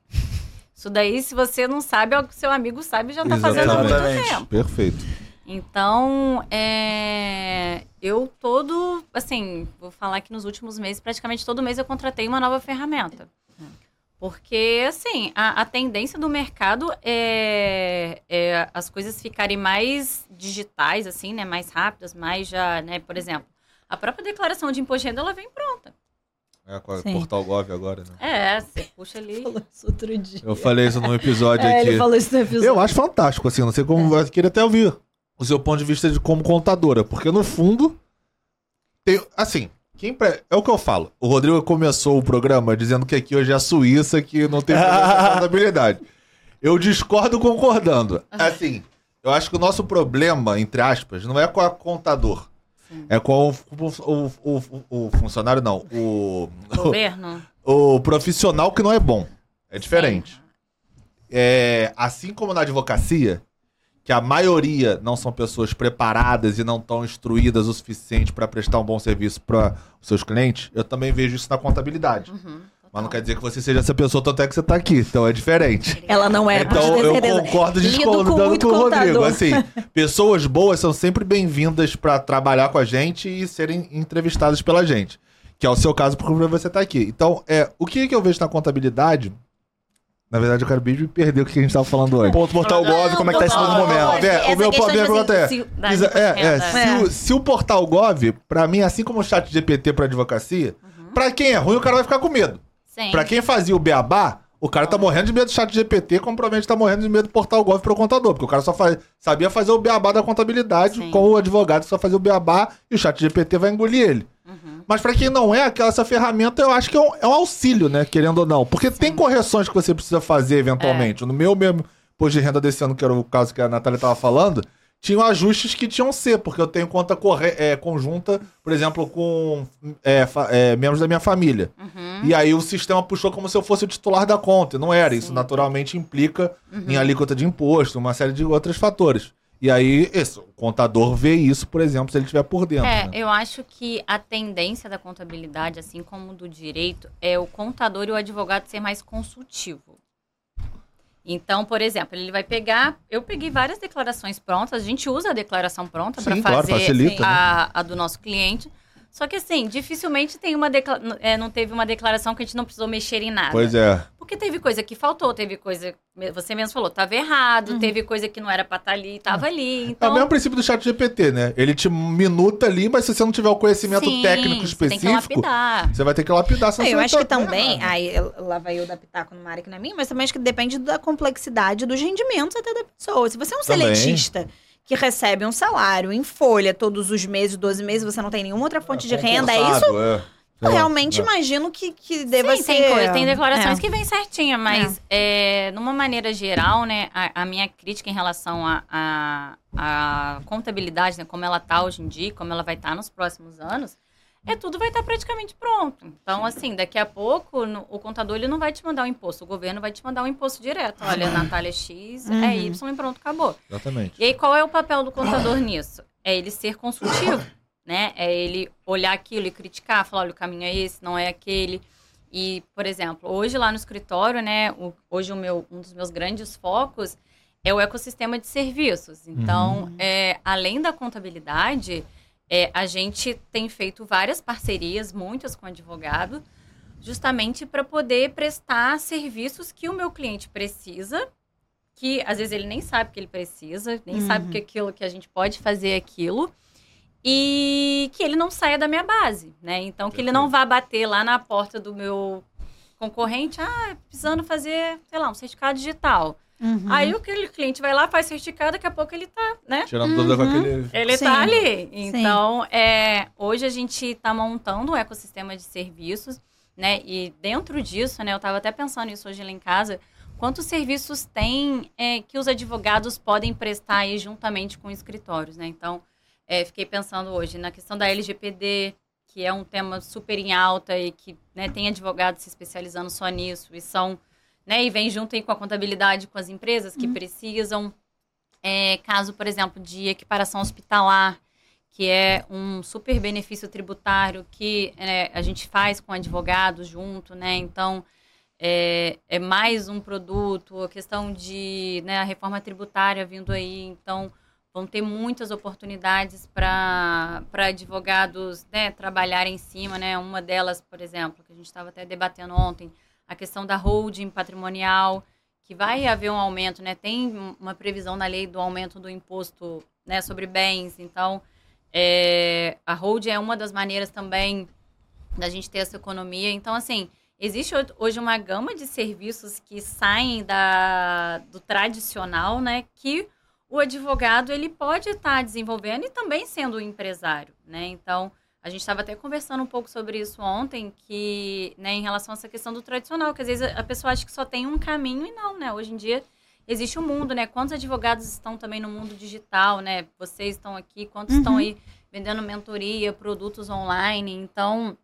Isso daí, se você não sabe, é o que seu amigo sabe e já tá fazendo há muito tempo. Perfeito. Então, é, eu todo, assim, vou falar que nos últimos meses, praticamente todo mês eu contratei uma nova ferramenta. Porque, assim, a, a tendência do mercado é, é as coisas ficarem mais digitais, assim, né? Mais rápidas, mais já, né? Por exemplo, a própria declaração de imposto de renda, ela vem pronta. É, com Sim. Portal Gov agora, né? É, você puxa ali. falou isso outro dia. Eu falei isso num episódio É, aqui. ele falou isso no episódio. Eu acho fantástico, assim, não sei como. Eu queria até ouvir o seu ponto de vista de como contadora, porque no fundo, tem, assim, quem pre- é o que eu falo. O Rodrigo começou o programa dizendo que aqui hoje é a Suíça, que não tem contabilidade. Eu discordo concordando. Assim, eu acho que o nosso problema, entre aspas, não é com a contador. Sim. É com o, o, o, o- o funcionário, não. O, Governo. o profissional que não é bom. É diferente. É, assim como na advocacia, que a maioria não são pessoas preparadas e não estão instruídas o suficiente para prestar um bom serviço para os seus clientes, eu também vejo isso na contabilidade. Uhum, Mas não quer dizer que você seja essa pessoa, tanto é que você tá aqui. Então é diferente. Ela não é, Então eu concordo com discordando com, muito o Rodrigo. Assim, pessoas boas são sempre bem-vindas para trabalhar com a gente e serem entrevistadas pela gente. Que é o seu caso, porque você tá aqui. Então, é, o que, que eu vejo na contabilidade? Na verdade, eu quero bem me perder o que a gente tava falando antes. Ponto Portal Gov, como é que tá esse novo momento? essa o meu tipo pergunta é, se- é, é, imposto de se, o, se o portal Gov, pra mim, assim como o chat GPT pra advocacia, pra quem é ruim, o cara vai ficar com medo. Sim. Pra quem fazia o beabá, o cara tá morrendo de medo do chat GPT, como provavelmente tá morrendo de medo do portal Gov pro contador, porque o cara só faz- sabia fazer o beabá da contabilidade Sim. com o advogado que só fazia o beabá e o chat GPT vai engolir ele. Uhum. Mas pra quem não é, aquela essa ferramenta eu acho que é um, é um auxílio, né? Querendo ou não. Porque tem correções que você precisa fazer eventualmente. No meu mesmo imposto de renda desse ano, que era o caso que a Natália tava falando, tinham ajustes que tinham ser, porque eu tenho conta corre- é, conjunta, por exemplo, com é, é, membros da minha família. Uhum. E aí o sistema puxou como se eu fosse o titular da conta. e Não era. Isso Sim. naturalmente implica Uhum. em alíquota de imposto, uma série de outros fatores. E aí, esse, o contador vê isso, por exemplo, se ele estiver por dentro. É, né? eu acho que a tendência da contabilidade, assim como do direito, é o contador e o advogado ser mais consultivo. Então, por exemplo, ele vai pegar. Eu peguei várias declarações prontas, a gente usa a declaração pronta para Sim, claro, fazer facilita, né? a, a do nosso cliente. Só que assim, dificilmente tem uma decla- é, não teve uma declaração que a gente não precisou mexer em nada. Pois é. Porque teve coisa que faltou, teve coisa. Você mesmo falou, tava errado, Uhum. teve coisa que não era pra estar ali, tava ali. É o Então, mesmo princípio do chat GPT, né? Ele te minuta ali, mas se você não tiver o conhecimento sim, técnico você Tem que específico, lapidar. você vai ter que lapidar. senão É, eu acho vai que tá também, errado. aí lá vai eu dar pitaco numa área que não é minha, mas também acho que depende da complexidade dos rendimentos até da pessoa. Se você é um Também. seletista que recebe um salário em folha todos os meses, 12 meses, você não tem nenhuma outra fonte de renda, é isso? É. Eu É. realmente É. imagino que, que deva Sim, ser... tem, coisa, tem declarações É. que vem certinha, mas é, numa maneira geral, né, a, a minha crítica em relação à a, a, contabilidade, né, como ela tá hoje em dia, como ela vai estar nos próximos anos, é tudo vai estar praticamente pronto. Então, assim, daqui a pouco, no- o contador ele não vai te mandar o imposto, o governo vai te mandar o imposto direto. Olha, Natália X, Uhum. é Y e pronto, acabou. Exatamente. E aí, qual é o papel do contador nisso? É ele ser consultivo, né? É ele olhar aquilo e criticar, falar, olha, o caminho é esse, não é aquele. E, por exemplo, hoje lá no escritório, né? o- hoje o meu, um dos meus grandes focos é o ecossistema de serviços. Então, é, além da contabilidade, é, a gente tem feito várias parcerias, muitas com advogado, justamente para poder prestar serviços que o meu cliente precisa que às vezes ele nem sabe que ele precisa, nem Uhum. sabe que aquilo que a gente pode fazer é aquilo. E que ele não saia da minha base, né? Então que ele não vá bater lá na porta do meu concorrente, ah, precisando fazer, sei lá, um certificado digital. Uhum. Aí aquele cliente vai lá, faz certificado, daqui a pouco ele tá, né? Tirando dúvida com Uhum. aquele. Ele Sim. tá ali. Então, é, hoje a gente está montando um ecossistema de serviços, né? E dentro disso, né? Eu estava até pensando nisso hoje lá em casa. Quantos serviços tem é, que os advogados podem prestar aí juntamente com escritórios, né? Então, é, fiquei pensando hoje na questão da LGPD, que é um tema super em alta e que né, tem advogados se especializando só nisso e são, né? E vem junto aí com a contabilidade com as empresas que precisam. É, caso, por exemplo, de equiparação hospitalar, que é um super benefício tributário que é, a gente faz com advogados junto, né? Então, é, é mais um produto, a questão de né, a reforma tributária vindo aí, então vão ter muitas oportunidades para advogados né, trabalharem em cima, né? Uma delas, por exemplo, que a gente estava até debatendo ontem, a questão da holding patrimonial, que vai haver um aumento, né? Tem uma previsão na lei do aumento do imposto né, sobre bens. Então, é, a holding é uma das maneiras também da gente ter essa economia. Então, assim, existe hoje uma gama de serviços que saem da, do tradicional, né? Que o advogado ele pode estar desenvolvendo e também sendo um empresário, né? Então, a gente estava até conversando um pouco sobre isso ontem, que, né, em relação a essa questão do tradicional, que às vezes a pessoa acha que só tem um caminho e não, né? Hoje em dia existe um mundo, né? Quantos advogados estão também no mundo digital, né? Vocês estão aqui, quantos uhum. estão aí vendendo mentoria, produtos online? Então,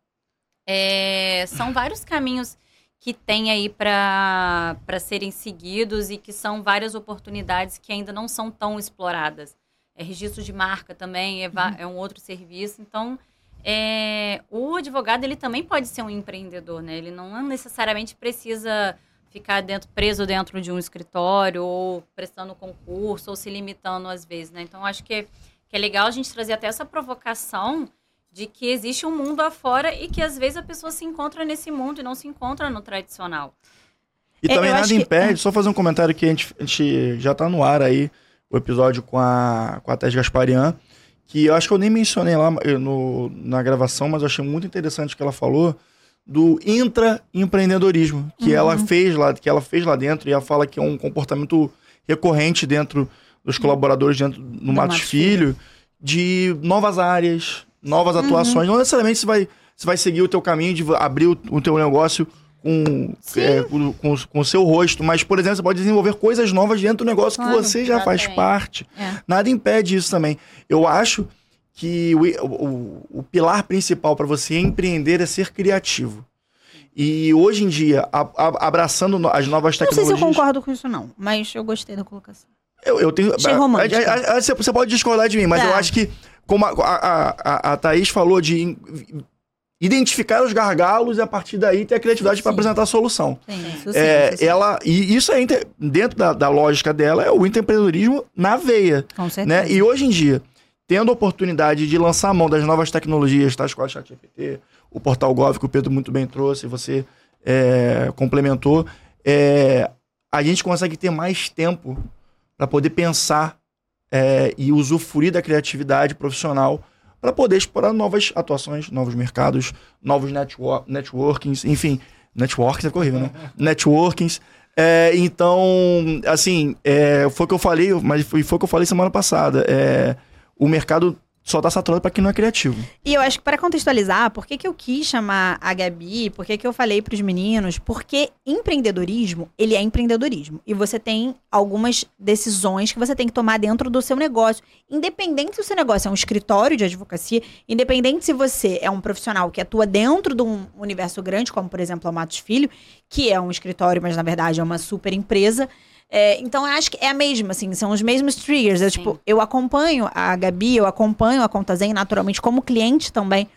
é, são vários caminhos que tem aí para serem seguidos e que são várias oportunidades que ainda não são tão exploradas. É registro de marca também, é, uhum. é um outro serviço. Então, é, o advogado ele também pode ser um empreendedor, né? Ele não necessariamente precisa ficar dentro, preso dentro de um escritório ou prestando concurso ou se limitando às vezes, né? Então, acho que é, que é legal a gente trazer até essa provocação de que existe um mundo afora e que às vezes a pessoa se encontra nesse mundo e não se encontra no tradicional. E é, também nada impede, que... só fazer um comentário que a gente, a gente já está no ar aí, o episódio com a, com a Tess Gasparian, que eu acho que eu nem mencionei lá no, na gravação, mas eu achei muito interessante o que ela falou do intraempreendedorismo que uhum. ela fez lá, que ela fez lá dentro, e ela fala que é um comportamento recorrente dentro dos colaboradores dentro do, Matos, Matos Filho, Filho, de novas áreas, novas atuações. Uhum. Não necessariamente você vai, você vai seguir o teu caminho de abrir o, o teu negócio com, é, com, com, com, o seu rosto, mas, por exemplo, você pode desenvolver coisas novas dentro do negócio claro, que você já faz parte. É. Nada impede isso também. Eu acho que o, o, o pilar principal para você empreender é ser criativo. E hoje em dia, a, a, abraçando as novas tecnologias. Não sei se eu concordo com isso, não, mas eu gostei da colocação. Eu, eu tenho. Achei romântico. A, a, você pode discordar de mim, mas tá. eu acho que como a, a, a, a Thaís falou de identificar os gargalos e a partir daí ter a criatividade para apresentar a solução. Sim, isso sim, é, isso sim. Ela, e isso é dentro da, da, lógica dela é o empreendedorismo na veia. Com né? certeza. Né? E hoje em dia, tendo a oportunidade de lançar a mão das novas tecnologias, tais quais o ChatGPT, o Portal Gov que o Pedro muito bem trouxe, você é, complementou, é, a gente consegue ter mais tempo para poder pensar é, e usufruir da criatividade profissional para poder explorar novas atuações, novos mercados, novos network, networkings, enfim, networkings é horrível, né? networkings. É, então, assim, é, foi o que eu falei, mas foi, foi o que eu falei semana passada. É, o mercado só tá saturado para quem não é criativo. E eu acho que para contextualizar, por que, que eu quis chamar a Gabi, por que, que eu falei para os meninos? Porque empreendedorismo, ele é empreendedorismo. E você tem algumas decisões que você tem que tomar dentro do seu negócio. Independente se o seu negócio é um escritório de advocacia, independente se você é um profissional que atua dentro de um universo grande, como por exemplo a Matos Filho, que é um escritório, mas na verdade é uma super empresa. É, então, eu acho que é a mesma, assim, são os mesmos triggers. Eu, tipo, eu acompanho a Gabi, eu acompanho a Conta Zen, naturalmente, como cliente também.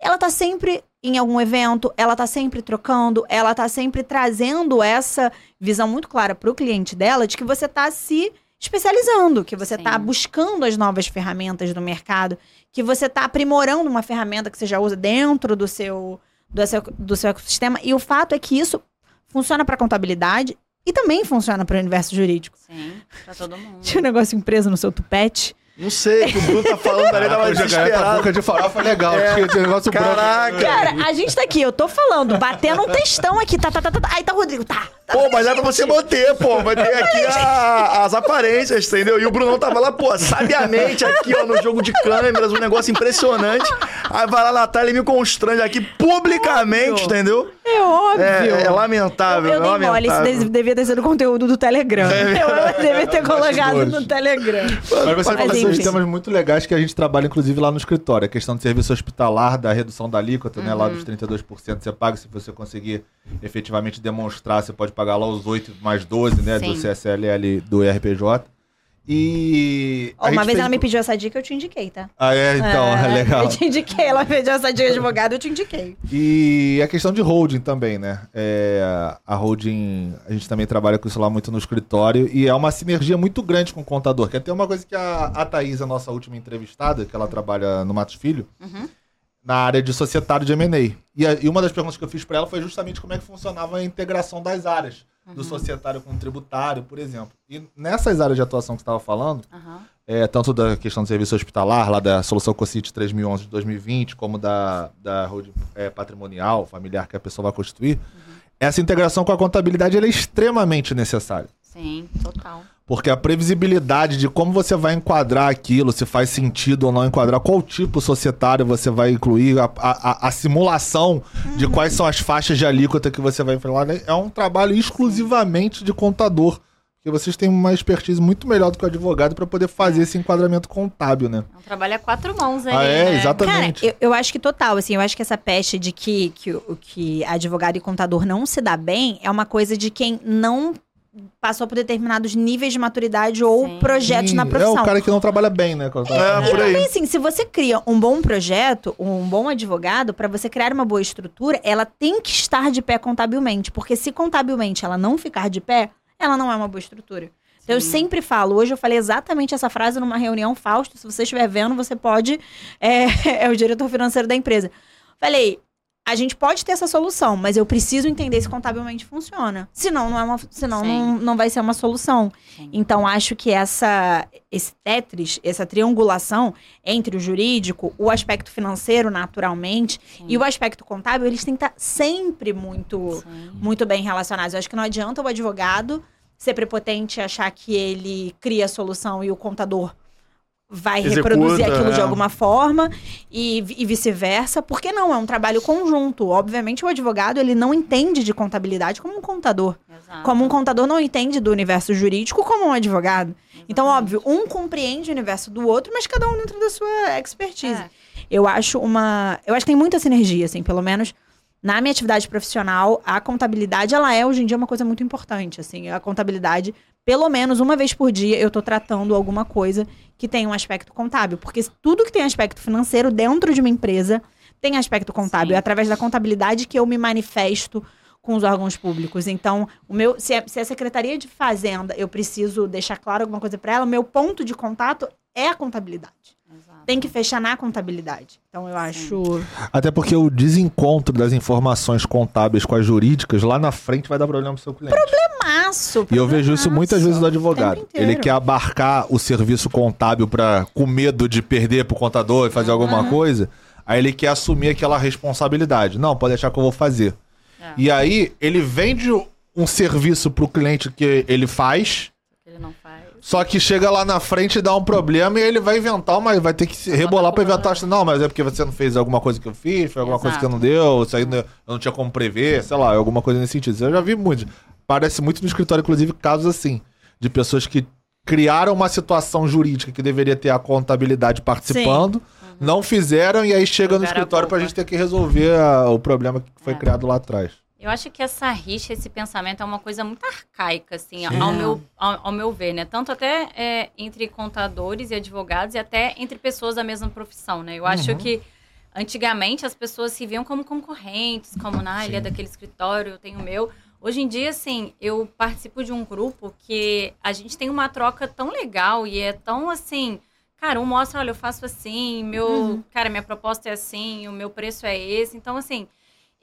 Ela tá sempre em algum evento, ela tá sempre trocando, ela tá sempre trazendo essa visão muito clara pro cliente dela de que você tá se especializando, que você está buscando as novas ferramentas do mercado, que você está aprimorando uma ferramenta que você já usa dentro do seu, do seu, do seu ecossistema. E o fato é que isso funciona para contabilidade e também funciona para o universo jurídico. Sim, para todo mundo. Tinha um negócio preso no seu tupete. Não sei, que o Bruno tá falando ali, tava desesperado. A boca de farofa legal. É. Tinha, negócio Caraca. Branco. Cara, a gente tá aqui, eu tô falando, batendo um textão aqui, tá, tá, tá, tá. tá. Aí tá o Rodrigo, tá. tá pô, mas é pra você manter, pô. Vai ter aqui a, as aparências, entendeu? E o Brunão tava lá, pô, sabiamente aqui, ó, no jogo de câmeras, um negócio impressionante. Aí vai lá, Natália, e me constrange aqui publicamente, óbvio. entendeu? É óbvio. É, é lamentável, eu, eu é lamentável. Mole, isso devia ter sido conteúdo do Telegram. É, eu devia ter colocado no Telegram. Mas você falou assim, temas muito legais que a gente trabalha, inclusive, lá no escritório. A questão do serviço hospitalar, da redução da alíquota, uhum. né? Lá uhum. dos 32% você paga, se você conseguir efetivamente demonstrar, você pode pagar lá os 8 mais 12, né? Sim. Do CSLL do RPJ. E. Oh, uma vez fez... ela me pediu essa dica, eu te indiquei, tá? Ah, é? Então, é, é legal. Eu te indiquei, ela pediu essa dica de advogado, eu te indiquei. E a questão de holding também, né? É, a holding, a gente também trabalha com isso lá muito no escritório e é uma sinergia muito grande com o contador. Que é até uma coisa que a, a Thaís, a nossa última entrevistada, que ela trabalha no Matos Filho, uhum. na área de societário de M&A. E, e uma das perguntas que eu fiz para ela foi justamente como é que funcionava a integração das áreas, do societário com o tributário, por exemplo. E nessas áreas de atuação que você estava falando, Aham. é, tanto da questão do serviço hospitalar, lá da solução COCIT 3011 de 2020, como da, da é, patrimonial, familiar que a pessoa vai constituir, essa integração com a contabilidade é extremamente necessária. Sim, total. Porque a previsibilidade de como você vai enquadrar aquilo, se faz sentido ou não enquadrar, qual tipo societário você vai incluir, a, a- a- simulação de quais são as faixas de alíquota que você vai enfrentar, né? é um trabalho exclusivamente de contador. Porque vocês têm uma expertise muito melhor do que o advogado para poder fazer esse enquadramento contábil, né? É um trabalho a quatro mãos ali, Ah, é? né? Exatamente. Cara, eu, eu acho que total, assim, eu acho que essa peste de que, que, o- que advogado e contador não se dá bem é uma coisa de quem não passou por determinados níveis de maturidade ou Sim. projetos na Sim, profissão. É o cara que não trabalha bem, né? tá- É, por aí. Então, assim, se você cria um bom projeto, um bom advogado, para você criar uma boa estrutura, ela tem que estar de pé contabilmente. Porque se contabilmente ela não ficar de pé, ela não é uma boa estrutura. Então, eu sempre falo, hoje eu falei exatamente essa frase numa reunião, Fausto, se você estiver vendo, você pode. É, é o diretor financeiro da empresa. Falei, a gente pode ter essa solução, mas eu preciso entender se contabilmente funciona. Senão, não, é uma, senão Sim. não, não vai ser uma solução. Sim. Então, acho que essa, esse Tetris, essa triangulação entre o jurídico, o aspecto financeiro, naturalmente, Sim. e o aspecto contábil, eles têm que estar sempre muito, muito bem relacionados. Eu acho que não adianta o advogado ser prepotente e achar que ele cria a solução e o contador vai Executa, reproduzir aquilo de é. alguma forma e, e vice-versa. Porque não, é um trabalho conjunto. Obviamente, o advogado ele não entende de contabilidade como um contador. Exato. Como um contador não entende do universo jurídico como um advogado. Então, Exatamente. óbvio, um compreende o universo do outro, mas cada um dentro da sua expertise. É. Eu acho uma. Eu acho que tem muita sinergia, assim, pelo menos na minha atividade profissional, a contabilidade, ela é hoje em dia uma coisa muito importante. Assim, a contabilidade, pelo menos uma vez por dia, eu tô tratando alguma coisa que tem um aspecto contábil. Porque tudo que tem aspecto financeiro dentro de uma empresa tem aspecto contábil. Sim. É através da contabilidade que eu me manifesto com os órgãos públicos. Então, o meu, se, a, se a Secretaria de Fazenda eu preciso deixar claro alguma coisa para ela, o meu ponto de contato é a contabilidade. Tem que fechar na contabilidade. Então, eu acho. Até porque o desencontro das informações contábeis com as jurídicas lá na frente vai dar problema pro seu cliente. Maço. E eu vejo isso muitas vezes do advogado. Ele quer abarcar o serviço contábil para com medo de perder pro contador e fazer alguma coisa. Aí ele quer assumir aquela responsabilidade. Não, pode deixar que eu vou fazer. É. E aí ele vende um serviço pro cliente que ele faz. Só que chega lá na frente e dá um problema e ele vai inventar, mas vai ter que se rebolar pra inventar. Não, mas é porque você não fez alguma coisa que eu fiz, foi alguma coisa que eu não deu, isso aí eu não tinha como prever, sei lá, alguma coisa nesse sentido. Eu já vi muito. Parece muito no escritório, inclusive, casos assim, de pessoas que criaram uma situação jurídica que deveria ter a contabilidade participando, não fizeram e aí chega no escritório pra gente ter que resolver a- o problema que foi É. criado lá atrás. Eu acho que essa rixa, esse pensamento é uma coisa muito arcaica, assim, Sim. ao meu, ao, ao meu ver, né? Tanto até é, entre contadores e advogados e até entre pessoas da mesma profissão, né? Eu acho Uhum. que antigamente as pessoas se viam como concorrentes, como, ah, ele é daquele escritório, eu tenho o meu. Hoje em dia, assim, eu participo de um grupo que a gente tem uma troca tão legal e é tão assim. Cara, um mostra, olha, eu faço assim, meu. Uhum. Cara, minha proposta é assim, o meu preço é esse. Então, assim,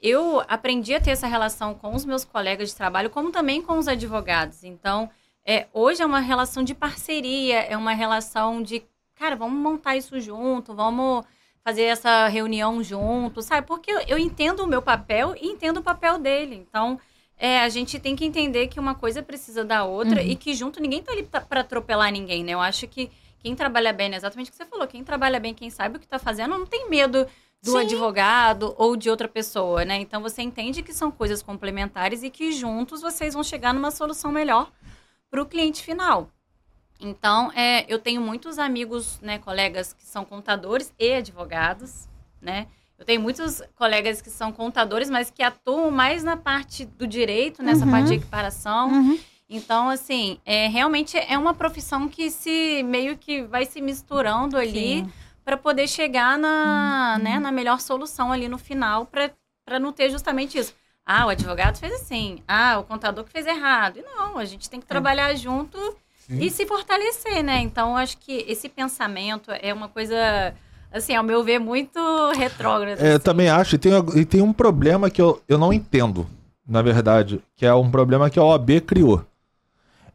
eu aprendi a ter essa relação com os meus colegas de trabalho, como também com os advogados. Então, é, hoje é uma relação de parceria, é uma relação de, cara, vamos montar isso junto, vamos fazer essa reunião junto, sabe? Porque eu, entendo o meu papel e entendo o papel dele. Então, é, a gente tem que entender que uma coisa precisa da outra Uhum. e que junto ninguém tá ali para atropelar ninguém, né? Eu acho que quem trabalha bem, né, exatamente o que você falou, quem trabalha bem, quem sabe o que tá fazendo, não tem medo do Sim. advogado ou de outra pessoa, né? Então você entende que são coisas complementares e que juntos vocês vão chegar numa solução melhor para o cliente final. Então, é, eu tenho muitos amigos, né, colegas que são contadores e advogados, né? Eu tenho muitos colegas que são contadores, mas que atuam mais na parte do direito, nessa Uhum. parte de equiparação. Uhum. Então, assim, é, realmente é uma profissão que se meio que vai se misturando ali Sim. Para poder chegar na, né, na melhor solução ali no final para não ter justamente isso. Ah, o advogado fez assim. Ah, o contador que fez errado. E não, a gente tem que trabalhar junto Sim. e se fortalecer, né? Então, eu acho que esse pensamento é uma coisa assim, ao meu ver, muito retrógrado. É, eu assim. também acho. E tem, e tem um problema que eu, eu não entendo, na verdade, que é um problema que a OAB criou.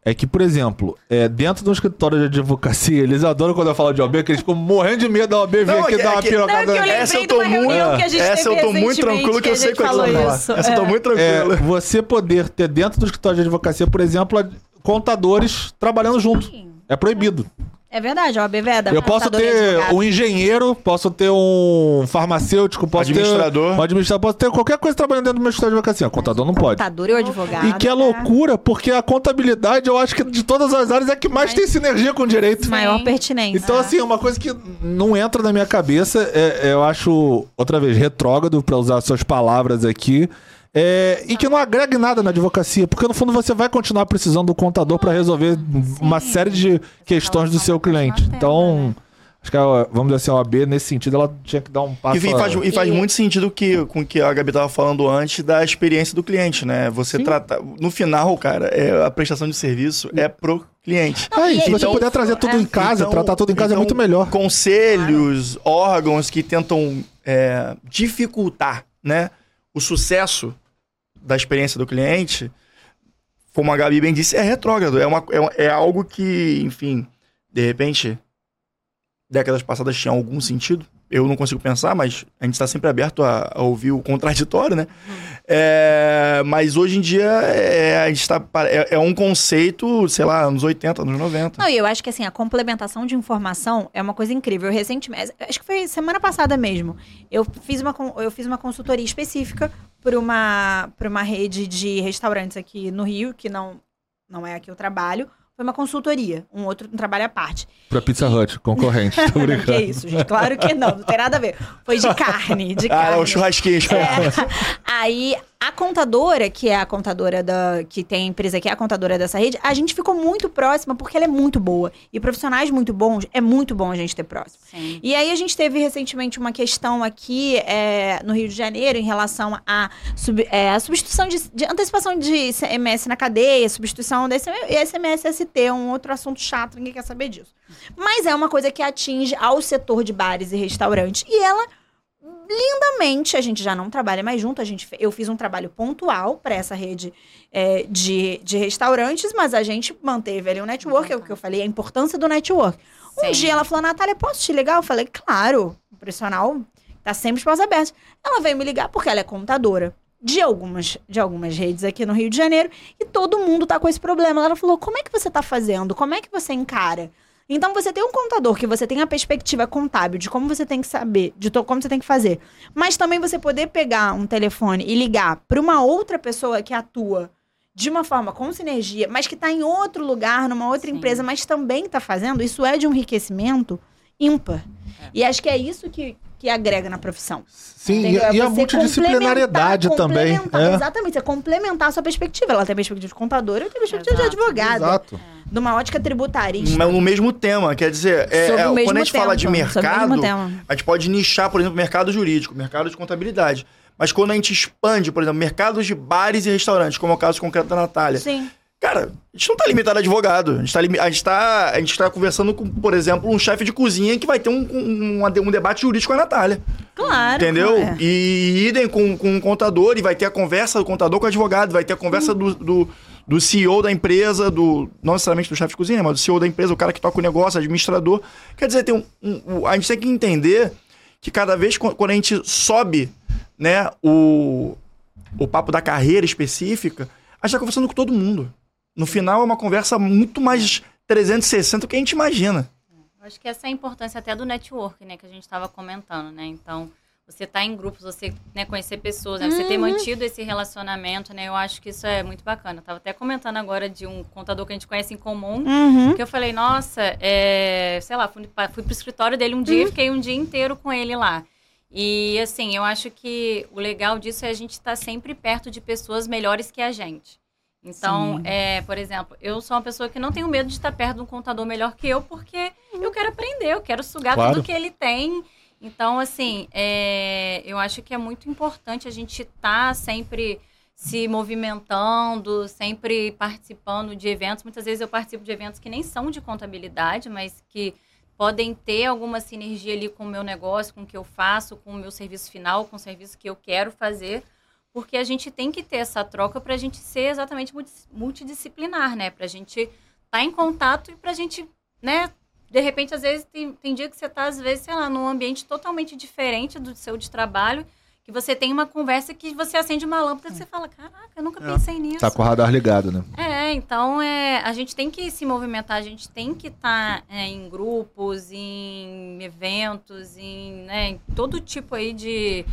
É que, por exemplo, é, dentro do escritório de advocacia, eles adoram quando eu falo de OAB, que eles ficam morrendo de medo da OAB vir Não, aqui é dar uma Não, pirocada. que eu Essa eu tô de muito- Essa eu tô muito tranquilo que eu sei que falou falar. isso. Essa eu tô É. muito É, tranquilo. você poder ter dentro do escritório de advocacia, por exemplo, ad- contadores trabalhando junto. É proibido. É verdade, ó, Beveda. Eu posso ter um engenheiro, posso ter um farmacêutico, posso Administrador. ter um administrador, posso ter qualquer coisa trabalhando dentro do meu escritório de advocacia. Contador não pode. Contador e o advogado. E que é né? loucura, porque a contabilidade, eu acho que de todas as áreas é que mais tem sinergia com o direito. Maior pertinência. Então, assim, uma coisa que não entra na minha cabeça, é, é, eu acho, outra vez, retrógrado, pra usar suas palavras aqui, é, e que não agrega em nada na advocacia, porque no fundo você vai continuar precisando do contador pra resolver uma série de questões do seu cliente. Então, acho que, a- vamos dizer assim, a OAB, nesse sentido, ela tinha que dar um passo... E, e faz, e faz E- muito sentido que, com o que a Gabi tava falando antes da experiência do cliente, né? Você trata. No final, cara, é, a prestação de serviço é pro cliente. E se você Então- puder trazer tudo em casa, Então- tratar tudo em casa então, é muito melhor. Conselhos, órgãos que tentam é, dificultar né, o sucesso da experiência do cliente, como a Gabi bem disse, é retrógrado. É, uma, é, é algo que, enfim, de repente, décadas passadas tinha algum sentido. Eu não consigo pensar, mas a gente está sempre aberto a, a ouvir o contraditório, né? É, mas hoje em dia é, a gente tá, é, é um conceito, sei lá, anos 80, anos 90. Não, e eu acho que assim, a complementação de informação é uma coisa incrível. Eu recentemente, acho que foi semana passada mesmo, eu fiz uma, eu fiz uma consultoria específica para uma, pra uma rede de restaurantes aqui no Rio, que não, não é aqui eu trabalho. Foi uma consultoria, um outro um trabalho à parte. Pra Pizza Hut, concorrente, tô que brincando. isso, gente? Claro que não, não tem nada a ver. Foi de carne, de Ah, carne. é o churrasquinho. É. Aí a contadora, que é a contadora da. que tem a empresa que é a contadora dessa rede, a gente ficou muito próxima porque ela é muito boa. E profissionais muito bons, é muito bom a gente ter próximo. Sim. E aí a gente teve recentemente uma questão aqui é, no Rio de Janeiro em relação à sub- é, substituição de, de antecipação de SMS na cadeia, substituição desse e SMS ST, um outro assunto chato, ninguém quer saber disso. Mas é uma coisa que atinge ao setor de bares e restaurantes. E ela lindamente, a gente já não trabalha mais junto, a gente, eu fiz um trabalho pontual para essa rede é, de, de restaurantes, mas a gente manteve ali o network, é o que eu falei, a importância do network. Um Sim. dia ela falou, Natália, posso te ligar? Eu falei, claro, o profissional tá sempre de portas abertas. Ela veio me ligar porque ela é contadora de algumas, de algumas redes aqui no Rio de Janeiro e todo mundo tá com esse problema. Ela falou, como é que você tá fazendo? Como é que você encara? Então, você tem um contador que você tem a perspectiva contábil de como você tem que saber, de como você tem que fazer. Mas também você poder pegar um telefone e ligar para uma outra pessoa que atua de uma forma com sinergia, mas que está em outro lugar, numa outra Sim. empresa, mas também está fazendo, isso é de um enriquecimento ímpar. E acho que é isso que, que agrega na profissão. Sim, e? É e a multidisciplinariedade complementar- também. complementar- É. Exatamente, você complementar a sua perspectiva. Ela tem a perspectiva de contadora, eu tenho a perspectiva Exato. de advogada. Exato. De uma ótica tributarista. Mas no mesmo tema, quer dizer, é, é, quando a gente tema, fala de mercado, a gente pode nichar, por exemplo, mercado jurídico, mercado de contabilidade. Mas quando a gente expande, por exemplo, mercados de bares e restaurantes, como é o caso concreto da Natália, Sim. Cara, a gente não tá limitado a advogado. A gente tá, a gente tá, a gente tá conversando com, por exemplo, um chefe de cozinha que vai ter um, um, um- um debate jurídico com a Natália. Claro. Entendeu? é. E idem com, com o contador, e vai ter a conversa do contador com o advogado, vai ter a conversa do, do, do CEO da empresa, do não necessariamente do chefe de cozinha, mas do CEO da empresa, o cara que toca o negócio, administrador. Quer dizer, tem um, um- um- a gente tem que entender que cada vez qu- quando a gente sobe né, o, o papo da carreira específica, a gente tá conversando com todo mundo. No final é uma conversa muito mais 360 do que a gente imagina. Eu acho que essa é a importância até do network, né, que a gente estava comentando, né? Então, você tá em grupos, você né, conhecer pessoas, né, você ter mantido esse relacionamento, né? Eu acho que isso é muito bacana. Eu tava até comentando agora de um contador que a gente conhece em comum, Uhum. que eu falei, nossa, é, sei lá, fui, fui pro escritório dele um Uhum. dia e fiquei um dia inteiro com ele lá. E assim, eu acho que o legal disso é a gente estar sempre perto de pessoas melhores que a gente. Então, Sim. é, por exemplo, eu sou uma pessoa que não tenho medo de estar perto de um contador melhor que eu, porque eu quero aprender, eu quero sugar Claro. tudo que ele tem. Então, assim, é, eu acho que é muito importante a gente estar sempre se movimentando, sempre participando de eventos. Muitas vezes eu participo de eventos que nem são de contabilidade, mas que podem ter alguma sinergia ali com o meu negócio, com o que eu faço, com o meu serviço final, com o serviço que eu quero fazer, porque a gente tem que ter essa troca para a gente ser exatamente multidisciplinar, né? Para a gente estar tá em contato e para a gente, né? De repente, às vezes, tem, tem dia que você está, às vezes, sei lá, num ambiente totalmente diferente do seu de trabalho, que você tem uma conversa que você acende uma lâmpada e você fala, caraca, eu nunca é. pensei nisso. Tá com o radar ligado, né? É, então é, a gente tem que se movimentar, a gente tem que estar tá, é, em grupos, em eventos, em, né, em todo tipo aí de,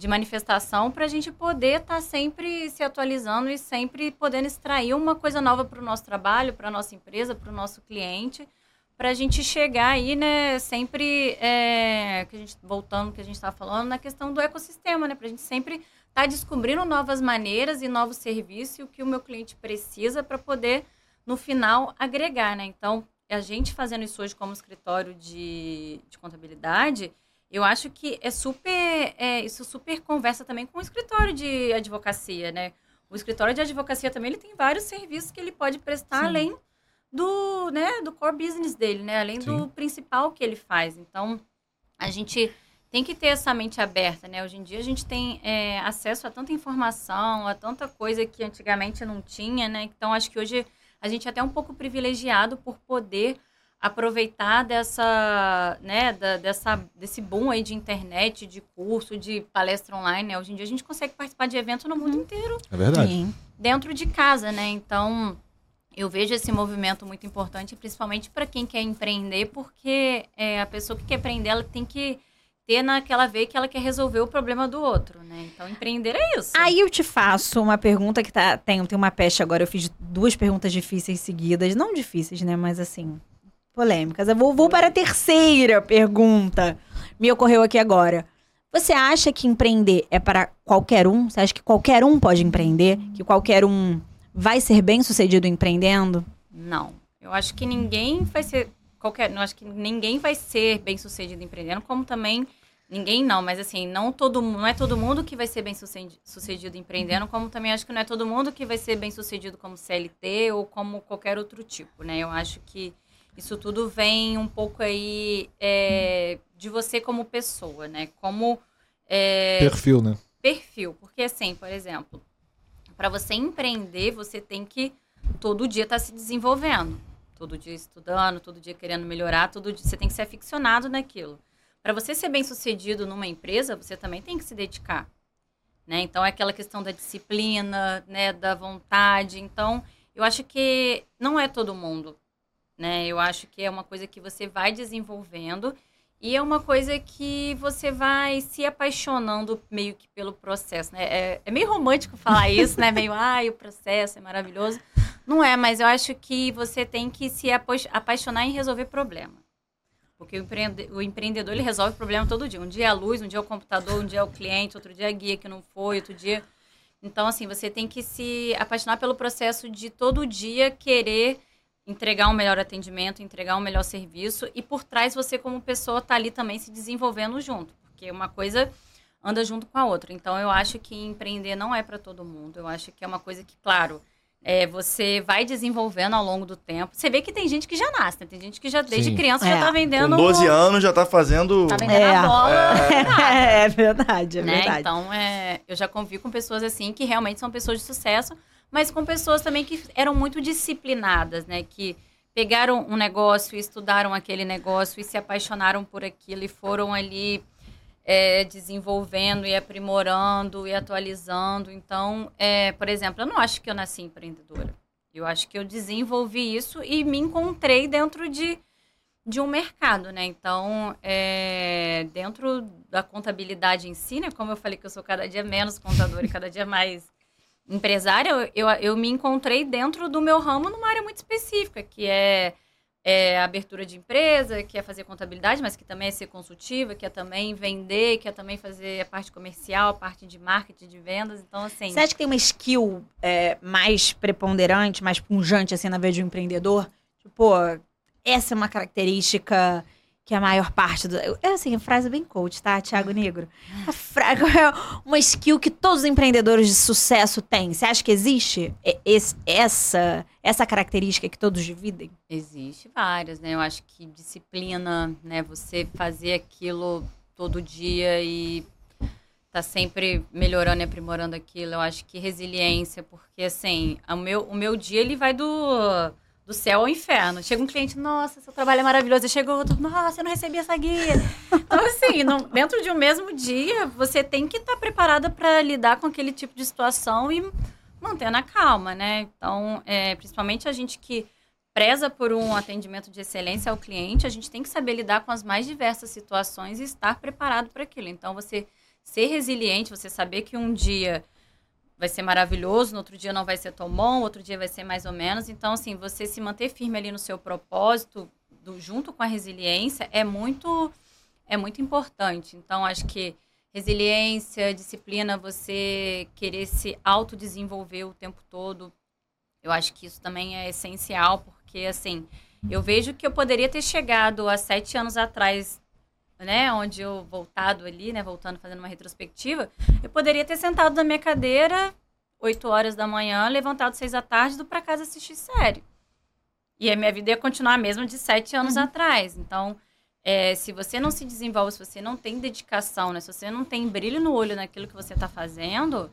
de manifestação para a gente poder estar tá sempre se atualizando e sempre podendo extrair uma coisa nova para o nosso trabalho, para a nossa empresa, para o nosso cliente para a gente chegar aí, né, sempre, é, que a gente, voltando que a gente estava falando, na questão do ecossistema, né, para a gente sempre estar tá descobrindo novas maneiras e novos serviços e o que o meu cliente precisa para poder, no final, agregar, né. Então, a gente fazendo isso hoje como escritório de, de contabilidade, eu acho que é super, é, isso super conversa também com o escritório de advocacia, né. O escritório de advocacia também ele tem vários serviços que ele pode prestar Sim. além do, né, do core business dele, né? Além Sim. do principal que ele faz. Então, a gente tem que ter essa mente aberta, né? Hoje em dia a gente tem é, acesso a tanta informação, a tanta coisa que antigamente não tinha, né? Então, acho que hoje a gente é até um pouco privilegiado por poder aproveitar dessa, né, da, dessa, desse boom aí de internet, de curso, de palestra online, né? Hoje em dia a gente consegue participar de eventos no mundo uhum. inteiro. É verdade. Sim. Dentro de casa, né? Então, eu vejo esse movimento muito importante, principalmente para quem quer empreender, porque é, a pessoa que quer empreender, ela tem que ter naquela veia que ela quer resolver o problema do outro, né? Então, empreender é isso. Aí eu te faço uma pergunta que tá, tem, tem uma peste agora. Eu fiz duas perguntas difíceis seguidas. Não difíceis, né? Mas assim, polêmicas. Eu vou, vou para a terceira pergunta. Me ocorreu aqui agora. Você acha que empreender é para qualquer um? Você acha que qualquer um pode empreender? Que qualquer um vai ser bem sucedido empreendendo? Não. Eu acho que ninguém vai ser qualquer, não acho que ninguém vai ser bem sucedido empreendendo, como também ninguém não, mas assim, não todo não é todo mundo que vai ser bem sucedido empreendendo, como também acho que não é todo mundo que vai ser bem sucedido como CLT ou como qualquer outro tipo, né? Eu acho que isso tudo vem um pouco aí é, de você como pessoa, né? Como é, perfil, né? Perfil, porque assim, por exemplo, para você empreender, você tem que todo dia estar tá se desenvolvendo. Todo dia estudando, todo dia querendo melhorar, todo dia você tem que ser aficionado naquilo. Para você ser bem sucedido numa empresa, você também tem que se dedicar. Né? Então, é aquela questão da disciplina, né? da vontade. Então, eu acho que não é todo mundo. Né? Eu acho que é uma coisa que você vai desenvolvendo e é uma coisa que você vai se apaixonando meio que pelo processo, né? É, é meio romântico falar isso, né? Meio, ai, o processo é maravilhoso. Não é, mas eu acho que você tem que se apaixonar em resolver problema. Porque o, empreende o empreendedor, ele resolve problema todo dia. Um dia é a luz, um dia é o computador, um dia é o cliente, outro dia é a guia que não foi, outro dia... Então, assim, você tem que se apaixonar pelo processo de todo dia querer entregar um melhor atendimento, entregar um melhor serviço e por trás você como pessoa tá ali também se desenvolvendo junto, porque uma coisa anda junto com a outra. Então eu acho que empreender não é para todo mundo. Eu acho que é uma coisa que, claro, é, você vai desenvolvendo ao longo do tempo. Você vê que tem gente que já nasce, né? Tem gente que já desde Sim. criança é. já tá vendendo. Com 12 anos já tá fazendo. Tá vendendo é. a bola. É, é verdade, é né? verdade. Então, é, eu já convivi com pessoas assim que realmente são pessoas de sucesso, mas com pessoas também que eram muito disciplinadas, né? Que pegaram um negócio, estudaram aquele negócio e se apaixonaram por aquilo e foram ali é, desenvolvendo e aprimorando e atualizando. Então, é, por exemplo, eu não acho que eu nasci empreendedora. Eu acho que eu desenvolvi isso e me encontrei dentro de, de um mercado, né? Então, é, dentro da contabilidade em si, né? Como eu falei que eu sou cada dia menos contadora e cada dia mais empresária, eu, eu me encontrei dentro do meu ramo numa área muito específica, que é, é abertura de empresa, que é fazer contabilidade, mas que também é ser consultiva, que é também vender, que é também fazer a parte comercial, a parte de marketing, de vendas. Então, assim. Você acha que tem uma skill é, mais preponderante, mais punjante, assim, na vez de um empreendedor? Tipo, essa é uma característica que a maior parte do. É assim, frase bem coach, tá, Thiago Negro? A fra... Uma skill que todos os empreendedores de sucesso têm. Você acha que existe esse, essa, essa característica que todos dividem? Existe várias, né? Eu acho que disciplina, né? Você fazer aquilo todo dia e tá sempre melhorando e aprimorando aquilo. Eu acho que resiliência, porque assim, o meu, o meu dia ele vai do do céu ao inferno. Chega um cliente, nossa, seu trabalho é maravilhoso. Chega outro, nossa, eu não recebi essa guia. Então, assim, dentro de um mesmo dia, você tem que estar tá preparada para lidar com aquele tipo de situação e mantendo a calma, né? Então, é, principalmente a gente que preza por um atendimento de excelência ao cliente, a gente tem que saber lidar com as mais diversas situações e estar preparado para aquilo. Então, você ser resiliente, você saber que um dia vai ser maravilhoso, no outro dia não vai ser tão bom, outro dia vai ser mais ou menos. Então, assim, você se manter firme ali no seu propósito, do, junto com a resiliência, é muito, é muito importante. Então, acho que resiliência, disciplina, você querer se autodesenvolver o tempo todo, eu acho que isso também é essencial, porque, assim, eu vejo que eu poderia ter chegado há sete anos atrás né, onde eu voltado ali, né, voltando fazendo uma retrospectiva, eu poderia ter sentado na minha cadeira 8 horas da manhã, levantado 6 da tarde, ido para casa assistir série. E a minha vida ia continuar a mesma de 7 anos uhum. atrás. Então, é, se você não se desenvolve, se você não tem dedicação, né, se você não tem brilho no olho naquilo que você está fazendo,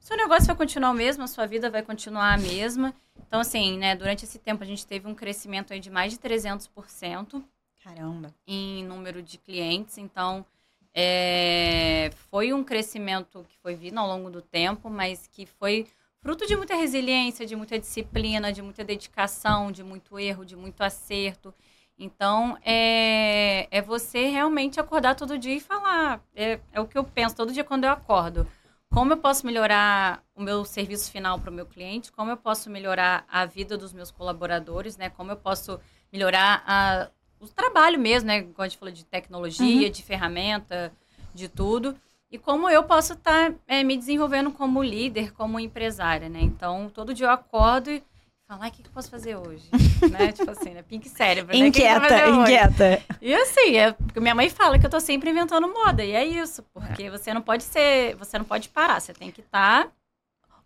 seu negócio vai continuar o mesmo, a sua vida vai continuar a mesma. Então, assim, né, durante esse tempo a gente teve um crescimento aí de mais de 300%. Caramba. Em número de clientes. Então, é, foi um crescimento que foi vindo ao longo do tempo, mas que foi fruto de muita resiliência, de muita disciplina, de muita dedicação, de muito erro, de muito acerto. Então, é, é você realmente acordar todo dia e falar. É, é o que eu penso todo dia quando eu acordo. Como eu posso melhorar o meu serviço final para o meu cliente? Como eu posso melhorar a vida dos meus colaboradores? Né? Como eu posso melhorar a, o trabalho mesmo, né? Como a gente falou de tecnologia, uhum. de ferramenta, de tudo. E como eu posso estar tá, é, me desenvolvendo como líder, como empresária, né? Então, todo dia eu acordo e falo, o que, que eu posso fazer hoje? né? Tipo assim, né? Pink cérebro, né? Inquieta, inquieta. E assim, é, minha mãe fala que eu tô sempre inventando moda, e é isso. Porque é. você não pode ser, você não pode parar, você tem que estar... Tá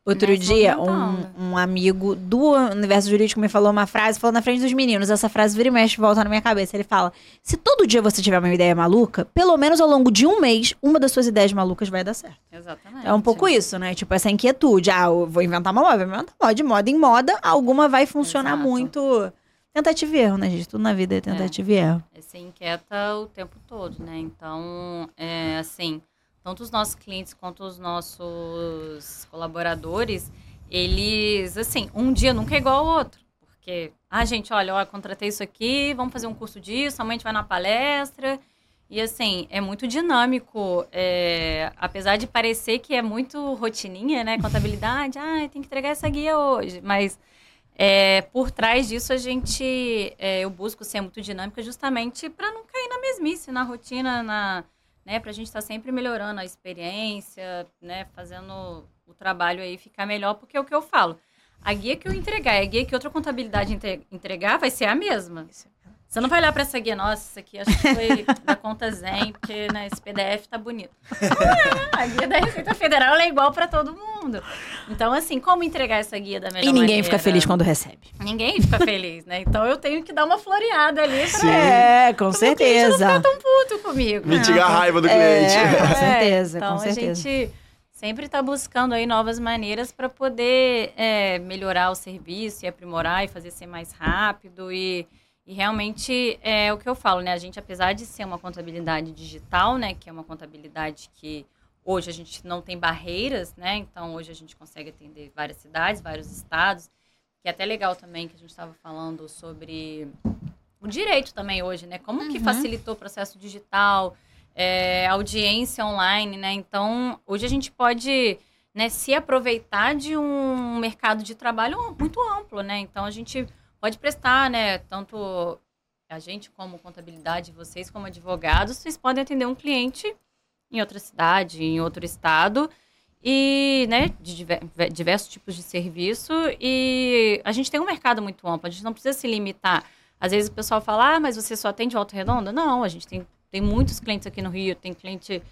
Outro dia, um, um, amigo do universo jurídico me falou uma frase, falou na frente dos meninos. Essa frase vira e mexe volta na minha cabeça. Ele fala: Se todo dia você tiver uma ideia maluca, pelo menos ao longo de um mês, uma das suas ideias malucas vai dar certo. Exatamente. É um pouco isso, né? Tipo, essa inquietude. Ah, eu vou inventar uma moda, vou inventar uma moda. De moda em moda, alguma vai funcionar Exato. muito. Tentativa e erro, né, gente? Tudo na vida é tentativa é. e erro. Você inquieta o tempo todo, né? Então, é assim tanto os nossos clientes quanto os nossos colaboradores, eles, assim, um dia nunca é igual ao outro. Porque, ah, gente, olha, eu contratei isso aqui, vamos fazer um curso disso, amanhã a gente vai na palestra. E, assim, é muito dinâmico. É, apesar de parecer que é muito rotininha, né? Contabilidade, ah, tem que entregar essa guia hoje. Mas é, por trás disso, a gente, é, eu busco ser muito dinâmica justamente para não cair na mesmice, na rotina, na né? Para a gente estar tá sempre melhorando a experiência, né? Fazendo o trabalho aí ficar melhor, porque é o que eu falo. A guia que eu entregar a guia que outra contabilidade entregar vai ser a mesma. Você não vai olhar para essa guia, nossa, isso aqui acho que foi da conta Zen, porque né, esse PDF tá bonito. Não é, a guia da Receita Federal é igual para todo mundo. Então, assim, como entregar essa guia da melhor maneira? E ninguém maneira? fica feliz quando recebe. Ninguém fica feliz, né? Então eu tenho que dar uma floreada ali pra... Sim. É, com certeza. Não ficar tão puto comigo. Mitigar a raiva do cliente. É, com certeza, então, com certeza. a gente sempre está buscando aí novas maneiras para poder é, melhorar o serviço e aprimorar e fazer ser mais rápido e e realmente é o que eu falo, né? A gente, apesar de ser uma contabilidade digital, né? Que é uma contabilidade que hoje a gente não tem barreiras, né? Então, hoje a gente consegue atender várias cidades, vários estados. Que é até legal também que a gente estava falando sobre o direito também hoje, né? Como uhum. que facilitou o processo digital, é, audiência online, né? Então, hoje a gente pode né, se aproveitar de um mercado de trabalho muito amplo, né? Então, a gente pode prestar, né? Tanto a gente como contabilidade, vocês como advogados, vocês podem atender um cliente em outra cidade, em outro estado e, né, de diversos tipos de serviço e a gente tem um mercado muito amplo, a gente não precisa se limitar Às vezes o pessoal fala, ah, mas você só atende Volta Redonda? Não, a gente tem, tem muitos clientes aqui no Rio, tem cliente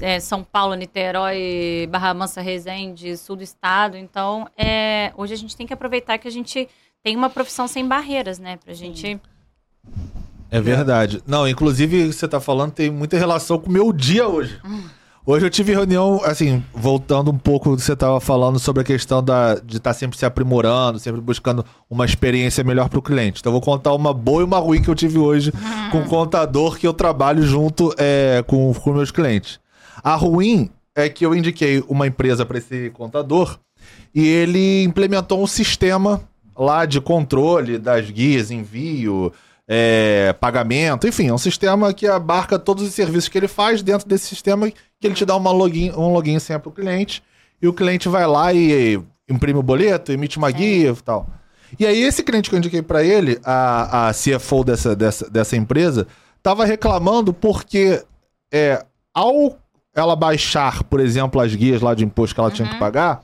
é, São Paulo, Niterói, Barra Mansa, Resende, sul do estado. Então, é, hoje a gente tem que aproveitar que a gente tem uma profissão sem barreiras, né? Pra gente. É verdade. Não, inclusive, você tá falando, tem muita relação com o meu dia hoje. Hoje eu tive reunião, assim, voltando um pouco do que você tava falando sobre a questão da, de estar sempre se aprimorando, sempre buscando uma experiência melhor para o cliente. Então eu vou contar uma boa e uma ruim que eu tive hoje com o contador que eu trabalho junto é, com, com meus clientes. A ruim é que eu indiquei uma empresa para esse contador e ele implementou um sistema lá de controle das guias, envio, é, pagamento, enfim, é um sistema que abarca todos os serviços que ele faz dentro desse sistema que ele te dá uma login, um login sempre pro cliente e o cliente vai lá e imprime o boleto, emite uma guia e tal. E aí esse cliente que eu indiquei para ele, a, a CFO dessa, dessa, dessa empresa, tava reclamando porque é, ao ela baixar, por exemplo, as guias lá de imposto que ela tinha que pagar,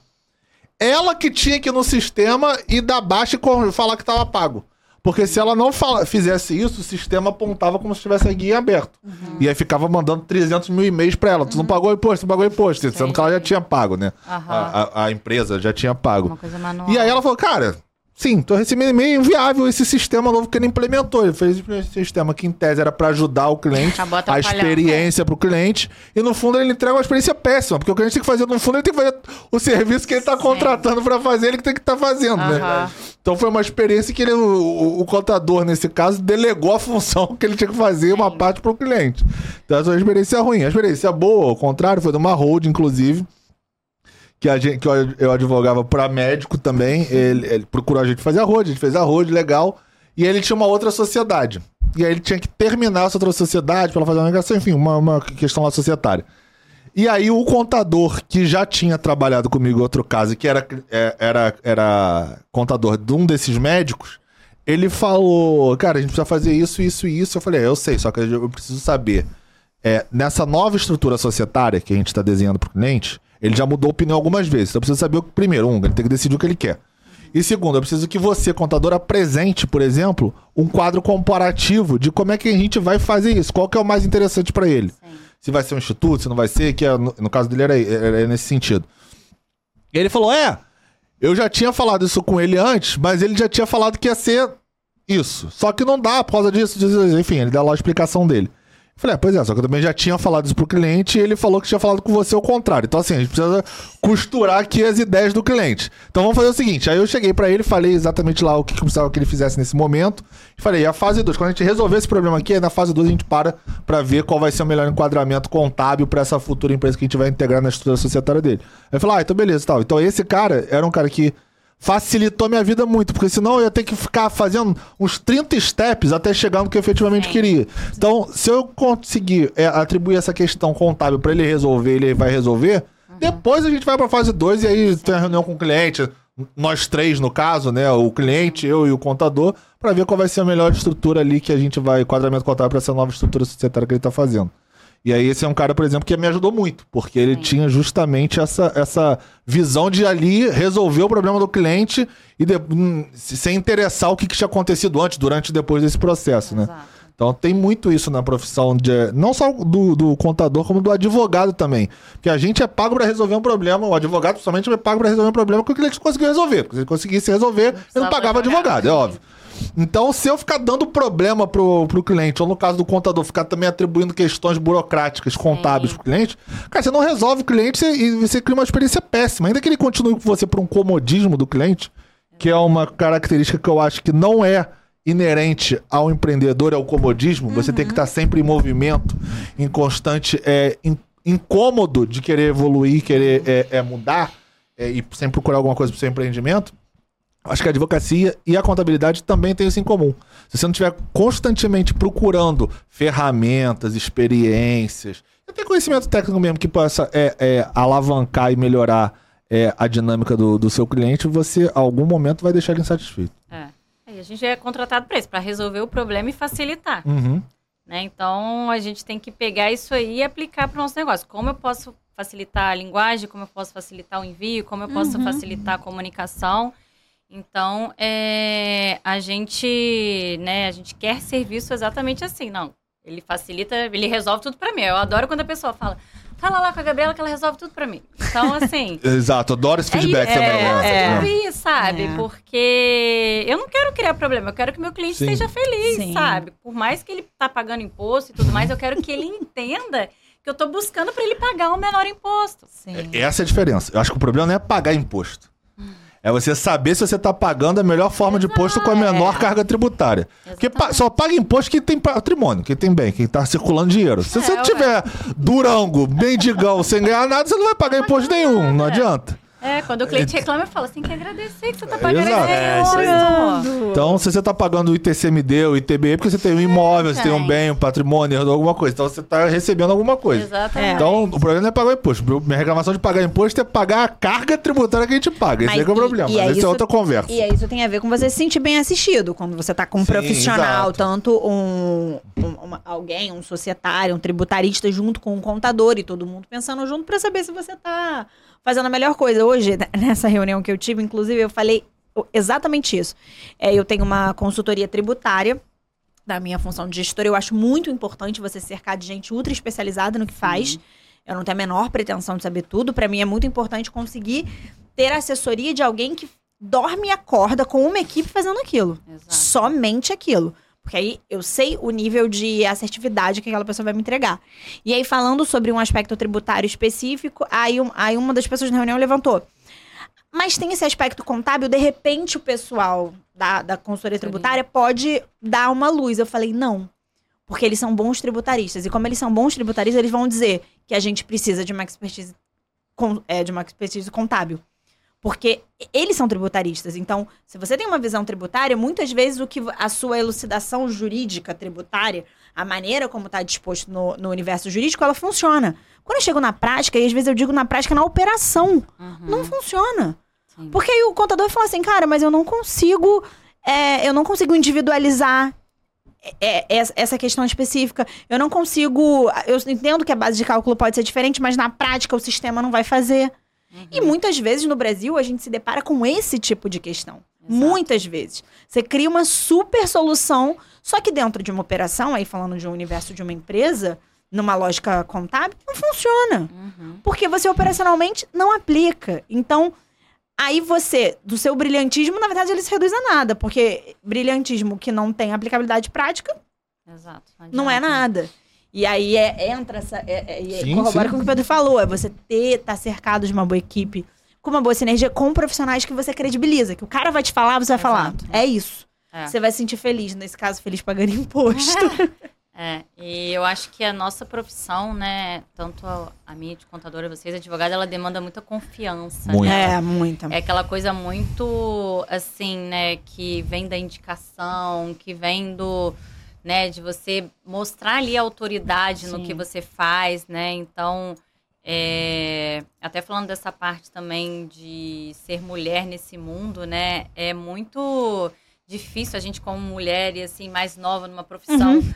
ela que tinha que ir no sistema e dar baixa e falar que tava pago. Porque se ela não fala, fizesse isso, o sistema apontava como se tivesse a guia aberto. Uhum. E aí ficava mandando 300 mil e-mails pra ela. Tu não pagou imposto, tu não pagou imposto. Sendo que ela já tinha pago, né? Aham. A, a- a empresa já tinha pago. E aí ela falou, cara, sim, tô recebendo e-mail inviável esse sistema novo que ele implementou. Ele fez esse sistema que em tese era pra ajudar o cliente, Acabou a atrapalhando, experiência pro cliente, e no fundo ele entrega uma experiência péssima, porque o cliente tem que fazer, no fundo ele tem que fazer o serviço que ele tá Sim. contratando pra fazer, ele que tem que estar fazendo, né? Aham. Então foi uma experiência que ele, o, o- o contador, nesse caso, delegou a função que ele tinha que fazer, uma parte pro cliente. Então essa foi uma experiência ruim. A experiência boa, ao contrário, foi de uma hold, inclusive, que, a gente, que eu, eu advogava para médico também. Ele, ele procurou a gente fazer a road, a gente fez a road, legal. E ele tinha uma outra sociedade. E aí ele tinha que terminar essa outra sociedade para fazer uma migração, enfim, uma, uma questão lá societária. E aí o contador que já tinha trabalhado comigo em outro caso, que era, é, era, era contador de um desses médicos, ele falou, cara, a gente precisa fazer isso, isso e isso. Eu falei, é, eu sei, só que eu preciso saber. É, nessa nova estrutura societária que a gente está desenhando para o cliente, ele já mudou a opinião algumas vezes. Então eu preciso saber, o que- primeiro, um, ele tem que decidir o que ele quer. E segundo, eu preciso que você, contador, apresente, por exemplo, um quadro comparativo de como é que a gente vai fazer isso. Qual que é o mais interessante para ele. Se vai ser um instituto, se não vai ser, que é, no, no caso dele era, era nesse sentido. E ele falou: é, eu já tinha falado isso com ele antes, mas ele já tinha falado que ia ser isso. Só que não dá por causa disso, disso, disso. enfim, ele dá lá a explicação dele. Falei, é, pois é, só que eu também já tinha falado isso pro cliente e ele falou que tinha falado com você o contrário. Então, assim, a gente precisa costurar aqui as ideias do cliente. Então vamos fazer o seguinte: aí eu cheguei pra ele, falei exatamente lá o que precisava que ele fizesse nesse momento. E falei, e a fase 2, quando a gente resolver esse problema aqui, na fase 2 a gente para pra ver qual vai ser o melhor enquadramento contábil pra essa futura empresa que a gente vai integrar na estrutura societária dele. Aí eu falei, ah, então beleza, tal. Então esse cara era um cara que facilitou minha vida muito, porque senão eu ia ter que ficar fazendo uns 30 steps até chegar no que eu efetivamente Sim. queria. Então, se eu conseguir é, atribuir essa questão contábil pra ele resolver, ele vai resolver, depois a gente vai pra fase 2 e aí tem a reunião com o cliente, nós três no caso, né, o cliente, eu e o contador, pra ver qual vai ser a melhor estrutura ali que a gente vai, quadramento contábil pra essa nova estrutura societária que ele tá fazendo. E aí esse é um cara, por exemplo, que me ajudou muito, porque ele tinha justamente essa, essa visão de ali resolver o problema do cliente e de- hum, se- sem interessar o que, que tinha acontecido antes, durante e depois desse processo, né? Exato. Então tem muito isso na profissão de não só do, do contador, como do advogado também. Porque a gente é pago para resolver um problema, o advogado principalmente é pago para resolver um problema que o cliente conseguiu resolver. Porque se ele conseguisse resolver, ele não pagava advogado, é óbvio. Então, se eu ficar dando problema pro, pro cliente, ou no caso do contador, ficar também atribuindo questões burocráticas, contábeis pro cliente, cara, você não resolve o cliente e você cria uma experiência péssima. Ainda que ele continue com você por um comodismo do cliente, que é uma característica que eu acho que não é inerente ao empreendedor, é o comodismo. Você tem que estar sempre em movimento, em constante é, in- incômodo de querer evoluir, querer é, é, mudar é, e sempre procurar alguma coisa pro seu empreendimento. Acho que a advocacia e a contabilidade também têm isso em comum. Se você não estiver constantemente procurando ferramentas, experiências, até conhecimento técnico mesmo que possa é, é, alavancar e melhorar é, a dinâmica do, do seu cliente, você, a algum momento, vai deixar ele insatisfeito. É. E a gente é contratado para isso, para resolver o problema e facilitar. Uhum. né? Então a gente tem que pegar isso aí e aplicar para o nosso negócio. Como eu posso facilitar a linguagem, como eu posso facilitar o envio, como eu posso facilitar a comunicação. Então, é, a gente, né, a gente quer serviço exatamente assim, não. Ele facilita, ele resolve tudo pra mim. Eu adoro quando a pessoa fala, fala lá com a Gabriela que ela resolve tudo pra mim. Então, assim, Exato, adoro esse feedback é, também. é, né? é, É. ouvir, sabe? É. Porque eu não quero criar problema, eu quero que meu cliente Sim. esteja feliz, Sim. sabe? Por mais que ele tá pagando imposto e tudo mais, eu quero que ele entenda que eu tô buscando pra ele pagar o menor imposto. Sim. Essa é a diferença. Eu acho que o problema não é pagar imposto. É você saber se você está pagando a melhor forma de imposto com a menor carga tributária. Porque Exatamente. só paga imposto quem tem patrimônio, quem tem bem, quem está circulando dinheiro. Se É, você ué. tiver durango, mendigão, sem ganhar nada, você não vai pagar imposto nenhum. Não adianta. É, quando o cliente reclama, eu falo, você tem que agradecer que você tá pagando Exato. esse É, isso. Então, se você está pagando o ITCMD, o ITBI, é porque você tem um imóvel, você tem um bem, um patrimônio, alguma coisa. Então, você está recebendo alguma coisa. Exatamente. Então, o problema não é pagar o imposto. Minha reclamação de pagar imposto é pagar a carga tributária que a gente paga. Esse Mas aí que é o e- problema. e Mas é essa é isso- outra conversa. E aí isso tem a ver com você se sentir bem assistido quando você tá com um Sim, profissional, exato. tanto um, um- uma- alguém, um societário, um tributarista junto com um contador e todo mundo pensando junto pra saber se você tá fazendo a melhor coisa. Hoje, né, nessa reunião que eu tive, inclusive, eu falei exatamente isso. É, eu tenho uma consultoria tributária da minha função de gestora. Eu acho muito importante você cercar de gente ultra especializada no que faz. Eu não tenho a menor pretensão de saber tudo. Pra mim é muito importante conseguir ter a assessoria de alguém que dorme e acorda com uma equipe fazendo aquilo. Exato. Somente aquilo. Porque aí eu sei o nível de assertividade que aquela pessoa vai me entregar. E aí, falando sobre um aspecto tributário específico, aí, um- aí uma das pessoas na reunião levantou. Mas tem esse aspecto contábil, de repente o pessoal da, da consultoria tributária pode dar uma luz. Eu falei, não. Porque eles são bons tributaristas. E como eles são bons tributaristas, eles vão dizer que a gente precisa de uma expertise, é, de uma expertise contábil. Porque eles são tributaristas. Então, se você tem uma visão tributária, muitas vezes o que a sua elucidação jurídica tributária, a maneira como está disposto no, no universo jurídico, ela funciona. Quando eu chego na prática, e às vezes eu digo na prática, na operação, Uhum, não funciona. sim. Porque aí o contador fala assim, cara, mas eu não consigo, é, eu não consigo individualizar é, é, essa questão específica. Eu não consigo. Eu entendo que a base de cálculo pode ser diferente, mas na prática o sistema não vai fazer. E Uhum. muitas vezes no Brasil a gente se depara com esse tipo de questão. Exato. Muitas vezes. Você cria uma super solução, só que dentro de uma operação, aí falando de um universo de uma empresa, numa lógica contábil, não funciona. Uhum. Porque você operacionalmente não aplica. Então, aí você, do seu brilhantismo, na verdade, ele se reduz a nada. Porque brilhantismo que não tem aplicabilidade prática Exato. não é adianta. nada. E aí é- entra essa. É, é, Sim, corrobora sim. com o que o Pedro falou: é você ter, tá cercado de uma boa equipe, com uma boa sinergia, com profissionais que você credibiliza. Que o cara vai te falar, você vai falar. É isso. É. Você vai se sentir feliz, nesse caso, feliz pagando imposto. É, e eu acho que a nossa profissão, né, tanto a, a minha de contadora, vocês, advogada, ela demanda muita confiança. Muito. né? é, muita. É aquela coisa muito, assim, né, que vem da indicação, que vem do, né, de você mostrar ali a autoridade no Sim. que você faz, né? Então, é, até falando dessa parte também de ser mulher nesse mundo, né, é muito difícil a gente como mulher e assim mais nova numa profissão Uhum.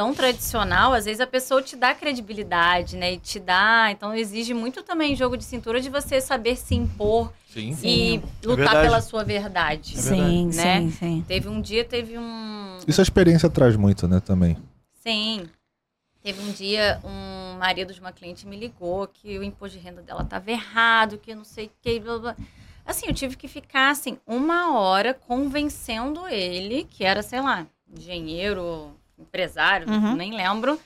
Tão tradicional, às vezes a pessoa te dá credibilidade, né? E te dá, então exige muito também jogo de cintura de você saber se impor Sim. e lutar verdade. pela sua verdade. É verdade. sim, né? sim, sim. Teve um dia, teve um. Isso a experiência traz muito, né, também. Sim. Teve um dia, um marido de uma cliente me ligou que o imposto de renda dela estava errado, que não sei o que, blá, blá. Assim, eu tive que ficar, assim, uma hora convencendo ele, que era, sei lá, engenheiro, empresário, Uhum. nem lembro,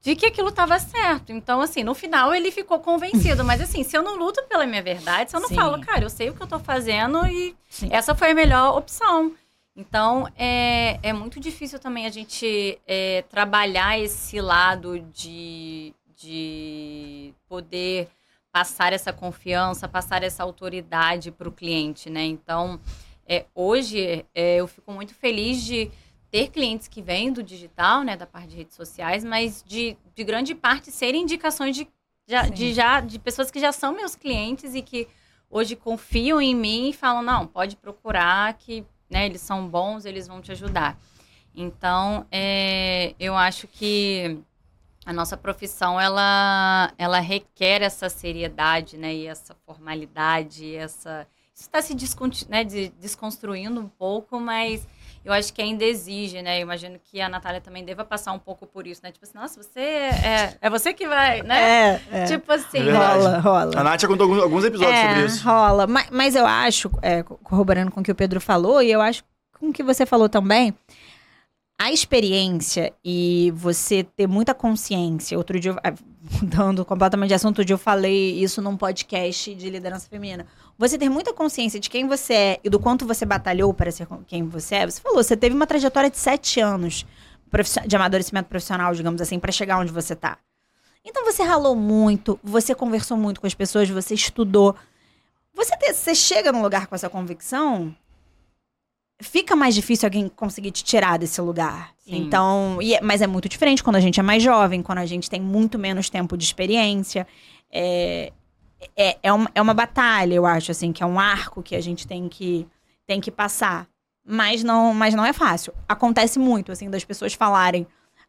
de que aquilo estava certo. Então, assim, no final ele ficou convencido. Mas, assim, se eu não luto pela minha verdade, se eu não Sim. falo, cara, eu sei o que eu tô fazendo e Sim. essa foi a melhor opção. Então, é, é muito difícil também a gente é, trabalhar esse lado de, de poder passar essa confiança, passar essa autoridade para o cliente, né? Então, é, hoje é, eu fico muito feliz de ter clientes que vêm do digital, né, da parte de redes sociais, mas de, de grande parte serem indicações de, já, de, já, de pessoas que já são meus clientes e que hoje confiam em mim e falam, não, pode procurar que né, eles são bons, eles vão te ajudar. Então, é, eu acho que a nossa profissão, ela, ela requer essa seriedade, né, e essa formalidade, essa Isso está se desconti- né, de- desconstruindo um pouco, mas eu acho que ainda exige, né? Eu imagino que a Natália também deva passar um pouco por isso, né? Tipo assim, nossa, você é, é você que vai, né? É, é. Tipo assim, É rola, rola. A Nath já contou alguns, alguns episódios é, sobre isso. rola. Mas, mas eu acho, é, corroborando com o que o Pedro falou, e eu acho com o que você falou também, a experiência e você ter muita consciência. Outro dia, mudando completamente de assunto, outro dia eu falei isso num podcast de liderança feminina. Você ter muita consciência de quem você é e do quanto você batalhou para ser quem você é. Você falou, você teve uma trajetória de sete anos de amadurecimento profissional, digamos assim, para chegar onde você tá. Então você ralou muito, você conversou muito com as pessoas, você estudou. Você, ter- você chega num lugar com essa convicção, fica mais difícil alguém conseguir te tirar desse lugar. Sim. Então, e é- mas é muito diferente quando a gente é mais jovem, quando a gente tem muito menos tempo de experiência. É, é, é, uma, é uma batalha, eu acho, assim, que é um arco que a gente tem que, tem que passar. Mas não, mas não é fácil. Acontece muito, assim, das pessoas falarem: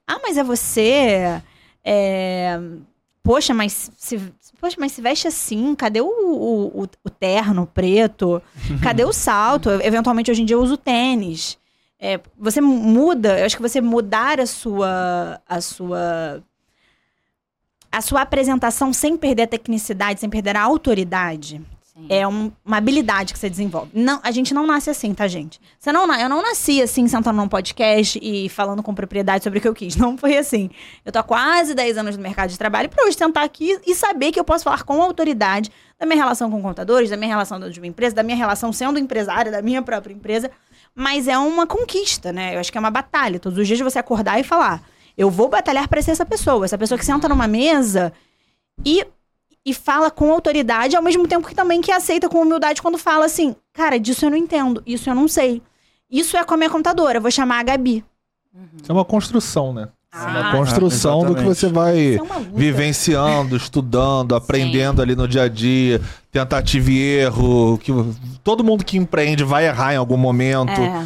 Ah, mas é você. É, Poxa, mas se, poxa, mas se veste assim, cadê o, o, o- terno preto? Cadê o salto? Eventualmente, hoje em dia, eu uso tênis. É, você muda, eu acho que você mudar a sua, a sua a sua apresentação sem perder a tecnicidade, sem perder a autoridade, sim. é um- uma habilidade que você desenvolve. Não, a gente não nasce assim, tá, gente? Você não, eu não nasci assim, sentando num podcast e falando com propriedade sobre o que eu quis. Não foi assim. Eu tô há quase 10 anos no mercado de trabalho para hoje sentar aqui e saber que eu posso falar com autoridade da minha relação com contadores, da minha relação dentro de uma empresa, da minha relação sendo empresária, da minha própria empresa. Mas é uma conquista, né? Eu acho que é uma batalha. Todos os dias você acordar e falar: eu vou batalhar para ser essa pessoa. Essa pessoa que senta numa mesa e e fala com autoridade, ao mesmo tempo que também que aceita com humildade quando fala assim, cara, disso eu não entendo, isso eu não sei. Isso é com a minha contadora, vou chamar a Gabi. Isso é uma construção, né? É uma Ah, construção do que você vai é uma vivenciando, estudando, aprendendo ali no dia a dia, tentativa e erro. Que, todo mundo que empreende vai errar em algum momento. É.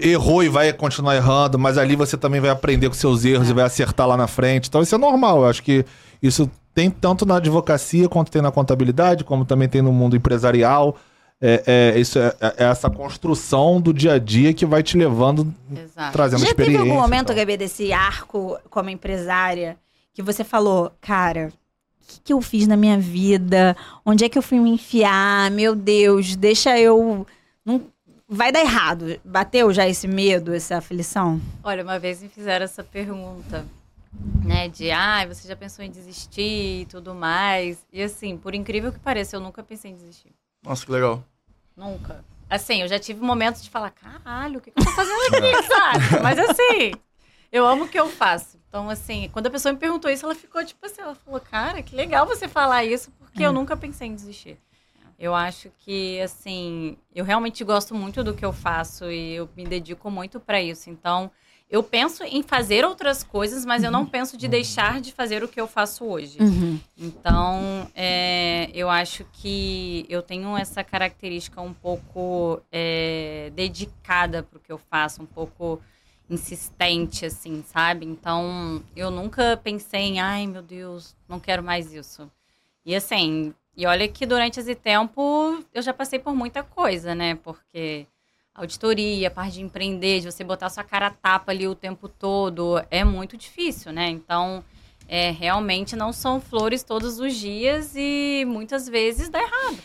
Errou e vai continuar errando, mas ali você também vai aprender com seus erros e vai acertar lá na frente. Então isso é normal. Eu acho que isso tem tanto na advocacia quanto tem na contabilidade, como também tem no mundo empresarial. É, é- isso é, é essa construção do dia a dia que vai te levando, Exato. trazendo Já teve experiência. algum momento, e tal. Gabi, desse arco como empresária, que você falou, cara, o que, que eu fiz na minha vida? Onde é que eu fui me enfiar? Meu Deus, deixa eu. Não... Vai dar errado. Bateu já esse medo, essa aflição? Olha, uma vez me fizeram essa pergunta, né? De, ah, você já pensou em desistir e tudo mais. E assim, por incrível que pareça, eu nunca pensei em desistir. Nossa, que legal. Nunca. Assim, eu já tive momentos de falar, caralho, o que, que eu tô fazendo aqui, sabe? Mas assim, eu amo o que eu faço. Então, assim, quando a pessoa me perguntou isso, ela ficou tipo assim, ela falou, cara, que legal você falar isso, porque eu nunca pensei em desistir. Eu acho que, assim, eu realmente gosto muito do que eu faço e eu me dedico muito para isso. Então, eu penso em fazer outras coisas, mas eu não penso de deixar de fazer o que eu faço hoje. Então, é, eu acho que eu tenho essa característica um pouco é, dedicada para o que eu faço, um pouco insistente, assim, sabe? Então, eu nunca pensei em, ai meu Deus, não quero mais isso. E assim, e olha que durante esse tempo eu já passei por muita coisa, né? Porque auditoria, parte de empreender, de você botar sua cara a tapa ali o tempo todo, é muito difícil, né? Então, é, realmente não são flores todos os dias e muitas vezes dá errado.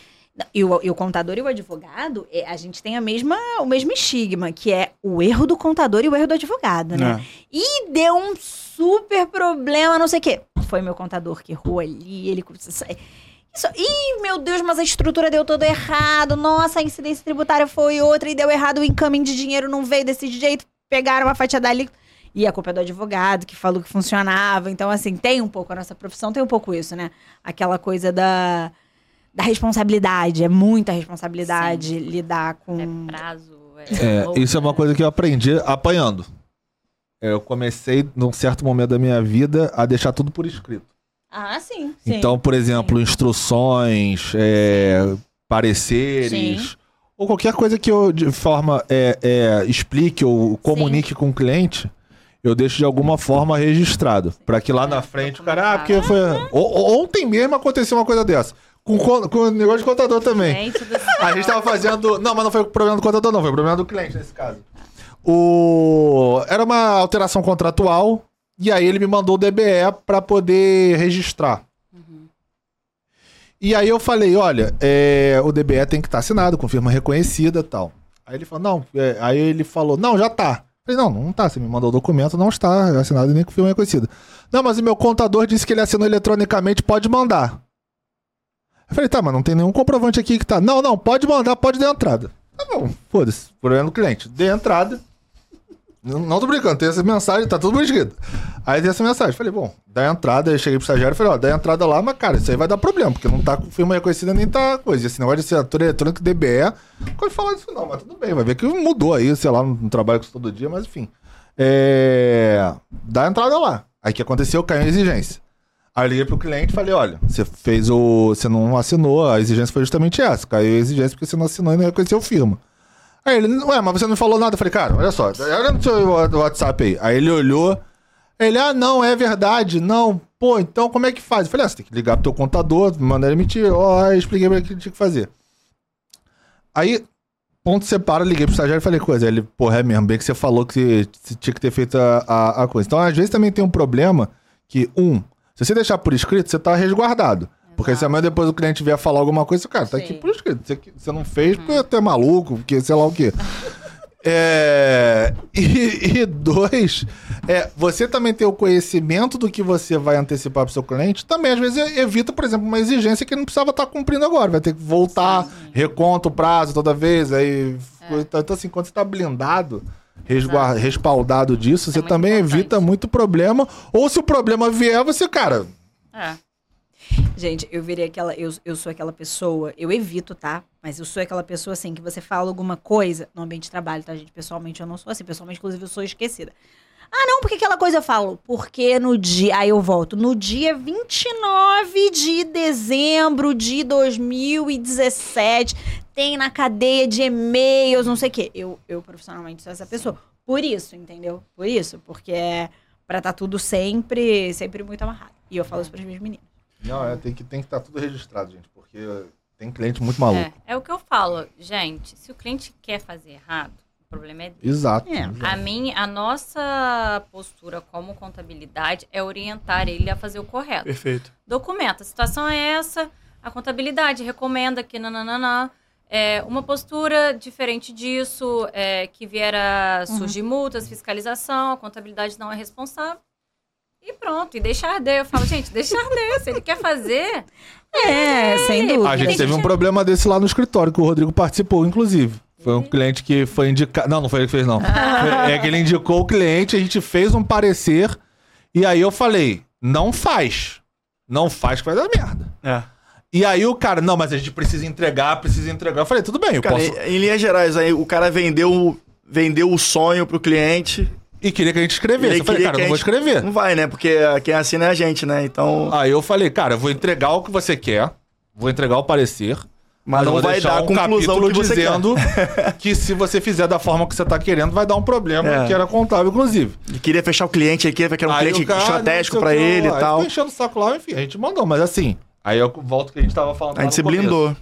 E o, e o contador e o advogado, é, a gente tem a mesma, o mesmo estigma, que é o erro do contador e o erro do advogado, né? É. E deu um super problema, não sei o quê. Foi meu contador que errou ali, ele... Isso, ih, meu Deus, mas a estrutura deu todo errado. Nossa, a incidência tributária foi outra e deu errado. O encaminho de dinheiro não veio desse jeito. Pegaram uma fatia dali. E a culpa é do advogado que falou que funcionava. Então, assim, tem um pouco, a nossa profissão tem um pouco isso, né? Aquela coisa da, da responsabilidade. É muita responsabilidade lidar com. É prazo. É, loucura. isso é uma coisa que eu aprendi apanhando. É, Eu comecei, num certo momento da minha vida, a deixar tudo por escrito. Ah, sim. sim. Então, por exemplo, instruções, é, pareceres, Sim. ou qualquer coisa que eu, de forma, é, é, explique ou comunique com o cliente, eu deixo de alguma forma registrado. Pra que lá na frente o cara, ah, porque foi. O- o- ontem mesmo aconteceu uma coisa dessa. Com, com o negócio de contador também. Gente do céu. A gente tava fazendo. Não, mas não foi o problema do contador, não. Foi o problema do cliente nesse caso. O... Era uma alteração contratual. E aí ele me mandou o DBE pra poder registrar. E aí eu falei, olha, é, o DBE tem que estar assinado, com firma reconhecida tal. Aí ele falou, não. é, aí ele falou, não, já tá. Eu falei, não, não tá. Você me mandou o documento, não está assinado nem com firma reconhecida. Não, mas o meu contador disse que ele assinou eletronicamente, pode mandar. Eu falei, tá, mas não tem nenhum comprovante aqui que tá. Não, não, pode mandar, pode dar entrada. Tá bom, foda-se, problema do cliente. Dê entrada. Não, não tô brincando, tem essa mensagem, tá tudo escrito. Aí tem essa mensagem. Falei, bom, dá entrada. Aí cheguei pro estagiário e falei, ó, dá entrada lá, mas cara, isso aí vai dar problema, porque não tá com firma reconhecida nem tá coisa. Esse negócio de assinatura eletrônica DBE. Pode falar disso não, mas tudo bem, vai ver que mudou aí, sei lá, não trabalho com isso todo dia, mas enfim. É. Dá entrada lá. Aí que aconteceu? Caiu a exigência. Aí eu liguei pro cliente e falei, olha, você fez o. Você não assinou, a exigência foi justamente essa. Caiu a exigência porque você não assinou e não reconheceu firma. Aí ele, ué, mas você não falou nada. Eu falei, cara, olha só, olha no seu WhatsApp aí. Aí ele olhou. Ele, ah, não, é verdade, não. Pô, então como é que faz? Eu falei, ah, você tem que ligar pro teu contador, mandar ele emitir. Ó, eu expliquei pra ele o que ele tinha que fazer. Aí, ponto separa, liguei pro estagiário e falei, coisa. Ele, porra, é mesmo, bem que você falou que você tinha que ter feito a, a, a coisa. Então, às vezes também tem um problema que, um, se você deixar por escrito, você tá resguardado. Porque se amanhã depois o cliente vier falar alguma coisa, cara, tá aqui Sim. por escrito. Você, não fez porque tu é maluco, porque sei lá o quê. É, e, e dois, é, você também ter o conhecimento do que você vai antecipar pro seu cliente, também às vezes evita, por exemplo, uma exigência que ele não precisava estar cumprindo agora. Vai ter que voltar, reconta o prazo toda vez. Aí, Então, assim, quando você tá blindado, resguar- respaldado disso, é você também importante. evita muito problema. Ou se o problema vier, você, cara, É. Gente, eu virei aquela. Eu, eu sou aquela pessoa. Eu evito, tá? Mas eu sou aquela pessoa assim que você fala alguma coisa no ambiente de trabalho, tá, gente? Pessoalmente eu não sou assim. Pessoalmente, inclusive, eu sou esquecida. Ah, não, porque aquela coisa eu falo. Porque no dia. Aí eu volto. No dia 29 de dezembro de 2017, tem na cadeia de e-mails, não sei o quê. Eu, eu profissionalmente sou essa pessoa. Por isso, entendeu? Por isso. Porque é pra estar tudo sempre, sempre muito amarrado. E eu falo isso pras minhas meninas. Não, é, tem que tem que estar tudo registrado, gente, porque tem cliente muito maluco. É, é o que eu falo, gente. Se o cliente quer fazer errado, o problema é dele. Exato. É. exato. A, minha, a nossa postura como contabilidade é orientar ele a fazer o correto. Perfeito. Documenta, a situação é essa, a contabilidade recomenda que nananana. É, uma postura diferente disso, é, que vier a surgir multas, fiscalização, a contabilidade não é responsável. E pronto, e deixa arder. Eu falo, gente, deixa arder. Se ele quer fazer, É, sem dúvida. A gente teve um problema desse lá no escritório, que o Rodrigo participou, inclusive. Foi um cliente que foi indicado. Não, não foi ele que fez, não. é que ele indicou o cliente, a gente fez um parecer. E aí eu falei: não faz. Não faz que vai dar merda. É. E aí o cara, não, mas a gente precisa entregar, precisa entregar. Eu falei, tudo bem, eu Cara, posso. em, em linhas gerais, aí o cara vendeu, vendeu o sonho pro cliente. E queria que a gente escrevesse. Ele Eu falei, cara, eu não vou escrever. Não vai, né? Porque quem assina é a gente, né? Então. Aí eu falei, cara, eu vou entregar o que você quer, vou entregar o parecer. Mas não vai dar a um conclusão que você quer. dizendo que se você fizer da forma que você tá querendo, vai dar um problema, É. que era contábil, inclusive. Ele queria fechar o cliente, ele queria que era um Aí cliente cara, estratégico que ele e tal. ficou enchendo o saco lá, enfim, a gente mandou, mas assim. Aí eu volto que a gente tava falando. A gente se começo. blindou.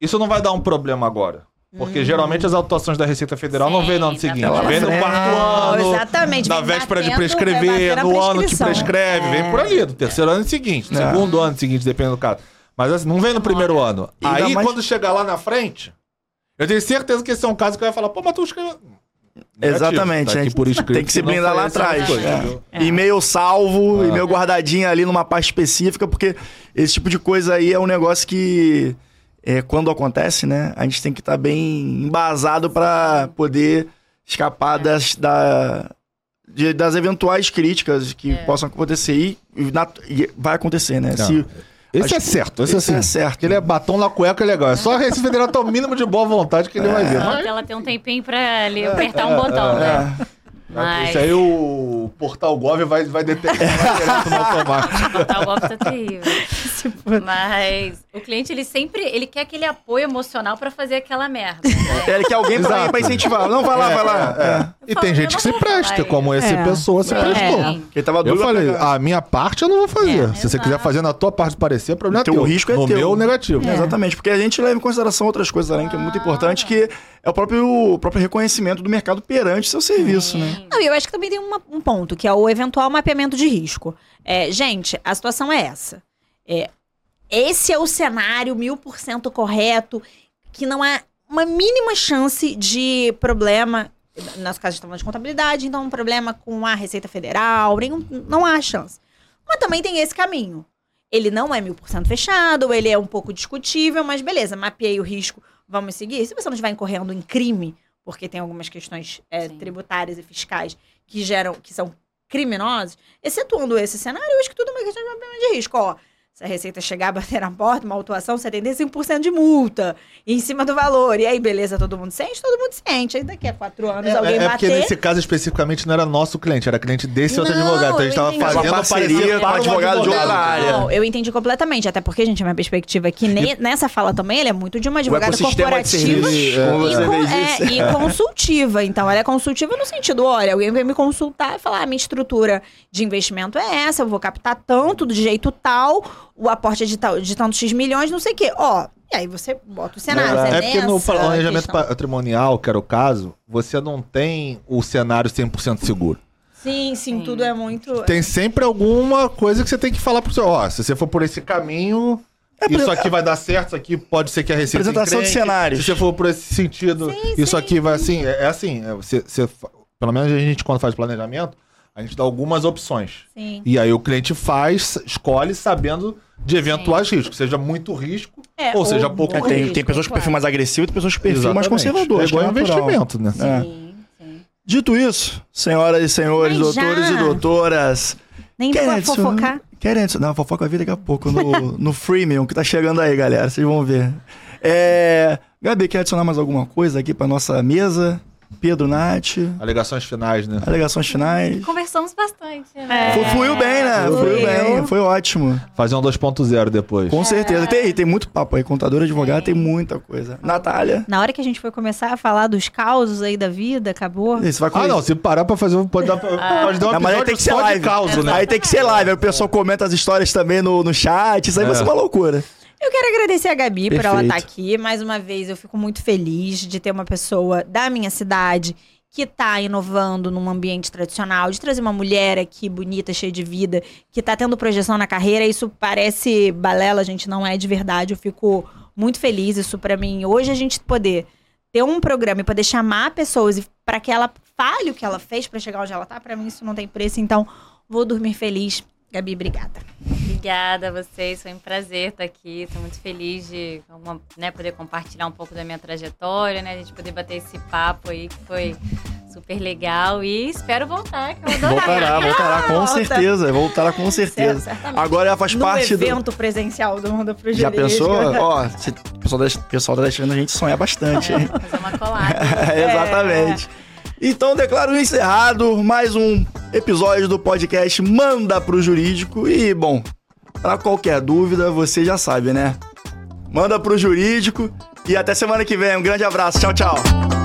Isso não vai dar um problema agora. Porque geralmente as autuações da Receita Federal não Sim, vem no ano tá seguinte. na Vem no quarto ano. Exatamente, Na véspera de batendo, prescrever, no ano que prescreve, vem por ali, do terceiro ano seguinte, É. segundo ano seguinte, dependendo do caso. Mas assim, não vem no primeiro ano. E Aí, mais- quando chegar lá na frente, eu tenho certeza que esse é um caso que vai falar, pô, mas tu escreveu. Negativo, Exatamente, tá gente. por escrito Tem que se não blindar lá atrás. coisa, É. entendeu? E-mail salvo, Ah. e-mail guardadinho ali numa parte específica, porque esse tipo de coisa aí é um negócio que, é, quando acontece, né, a gente tem que estar bem embasado pra poder escapar das, da, de- das eventuais críticas que possam acontecer. E, e e vai acontecer, né? Se, Esse Acho é certo, esse, esse é é certo. Ele é batom na cueca, é legal. É só Receita Federal ter o mínimo de boa vontade que ele vai ver. ela tem um tempinho pra ali apertar um botão, né? É, Mas Isso aí o portal Gov vai, vai detectar no automático. o golpe tá terrível. Tipo, Mas o cliente, ele sempre, ele quer aquele apoio emocional pra fazer aquela merda. né? É, que alguém pra, pra incentivar. Não, vai lá, vai lá. É. E falo, tem gente que se presta, como essa É. pessoa se É. prestou. Quem tava Eu falei, pegar. a minha parte eu não vou fazer. É, Se você quiser fazer na tua parte parecer, problema é Teu teu. risco é no teu. meu, negativo. É, Exatamente, porque a gente leva em consideração outras coisas além, que é muito importante, que é o próprio, o próprio reconhecimento do mercado perante seu serviço, né? Não, eu acho que também tem uma- um ponto, que é o eventual mapeamento de risco. É, gente, a situação é essa. É, esse é o cenário mil por cento correto, que não há uma mínima chance de problema. No nosso caso, estamos de contabilidade, então um problema com a Receita Federal, nenhum, não há chance. Mas também tem esse caminho. Ele não é mil por cento fechado, ele é um pouco discutível, mas beleza, mapeei o risco, vamos seguir. Se você não estiver incorrendo em crime, porque tem algumas questões é, tributárias e fiscais que geram, que são criminosas, excetuando esse cenário, eu acho que tudo é uma questão de de risco. Ó, se a Receita chegar a bater na porta, uma autuação, 75% de multa em cima do valor. E aí, beleza, todo mundo sente? Todo mundo sente. Aí daqui a quatro anos alguém É, é porque bater. nesse caso especificamente não era nosso cliente, era cliente desse outro Não, advogado. Então a eu gente tava entendi. fazendo Uma parceria com para um advogado de outra área. Não, eu entendi completamente. Até porque, gente, a minha perspectiva aqui ne- nessa fala também, ela é muito de uma advogada corporativa. é. E, é, e consultiva. Então, ela é consultiva no sentido, olha, alguém vem me consultar e falar, ah, minha estrutura de investimento é essa, eu vou captar tanto, do jeito tal, o aporte é de, tal, de tantos X milhões, não sei o quê. Ó, e aí você bota o cenário. É, você é porque no planejamento questão. patrimonial, que era o caso, você não tem o cenário 100% seguro. Sim, sim, Sim. tudo é muito... Tem sempre alguma coisa que você tem que falar pro seu, ó, se você for por esse caminho, isso aqui vai dar certo, isso aqui pode ser que a receita Apresentação de cenários. Se você for por esse sentido, Sim, isso sim, aqui vai assim, é, é assim, é, você, você pelo menos a gente quando faz planejamento, a gente dá algumas opções. Sim. E aí o cliente faz, escolhe sabendo de eventuais riscos, seja muito risco É, ou seja pouco É, ou tem, risco, tem pessoas com perfil mais agressivo e tem pessoas com perfil mais Exatamente. conservador. É igual natural. investimento, né? É. Sim, sim. Dito isso, senhoras e senhores, Mas já. doutores e doutoras, Nem Querem adicionar- fofocar. Querem adicionar? Não, fofoca vai vir daqui a pouco no, no Freemium, que tá chegando aí, galera. Vocês vão ver. É... Gabi, quer adicionar mais alguma coisa aqui pra nossa mesa? Pedro, Nath, Alegações finais, né? alegações finais. Conversamos bastante, né? É. Fluiu bem, né? Fluiu. Bem, foi ótimo. Fazer um 2.0 depois. Com certeza. Tem, tem muito papo aí. Contador, advogado, tem muita coisa. Natália, Na hora que a gente foi começar a falar dos causos aí da vida, acabou. você vai Ah, não, se parar pra fazer, pode dar, pode dar um Não, mas aí tem que ser live. de causa, né? Aí tem que ser live. Aí o pessoal comenta as histórias também no, no chat. Isso aí vai É. ser uma loucura. Eu quero agradecer a Gabi por ela Perfeito. estar aqui. Mais uma vez, eu fico muito feliz de ter uma pessoa da minha cidade que tá inovando num ambiente tradicional, de trazer uma mulher aqui bonita, cheia de vida, que tá tendo projeção na carreira. Isso parece balela, gente, não é de verdade. Eu fico muito feliz. Isso pra mim, hoje a gente poder ter um programa e poder chamar pessoas para que ela fale o que ela fez pra chegar onde ela tá, pra mim isso não tem preço. Então, vou dormir feliz. Gabi, obrigada. Obrigada a vocês, foi um prazer estar aqui. Estou muito feliz de né, poder compartilhar um pouco da minha trajetória, né? A gente poder bater esse papo aí que foi super legal. E espero voltar, que eu adorei. Voltará, voltará, com Volta. certeza. Voltará com certeza. Certamente. Agora ela faz no parte do. evento presencial do Mundo pro Já pensou? Ó, se- o pessoal da, pessoal da a gente sonha bastante, hein? Fazer uma collab. Exatamente. Então declaro encerrado mais um episódio do podcast Manda pro Jurídico. E, bom, pra qualquer dúvida, você já sabe, né? Manda pro Jurídico. E até semana que vem. Um grande abraço. Tchau, tchau.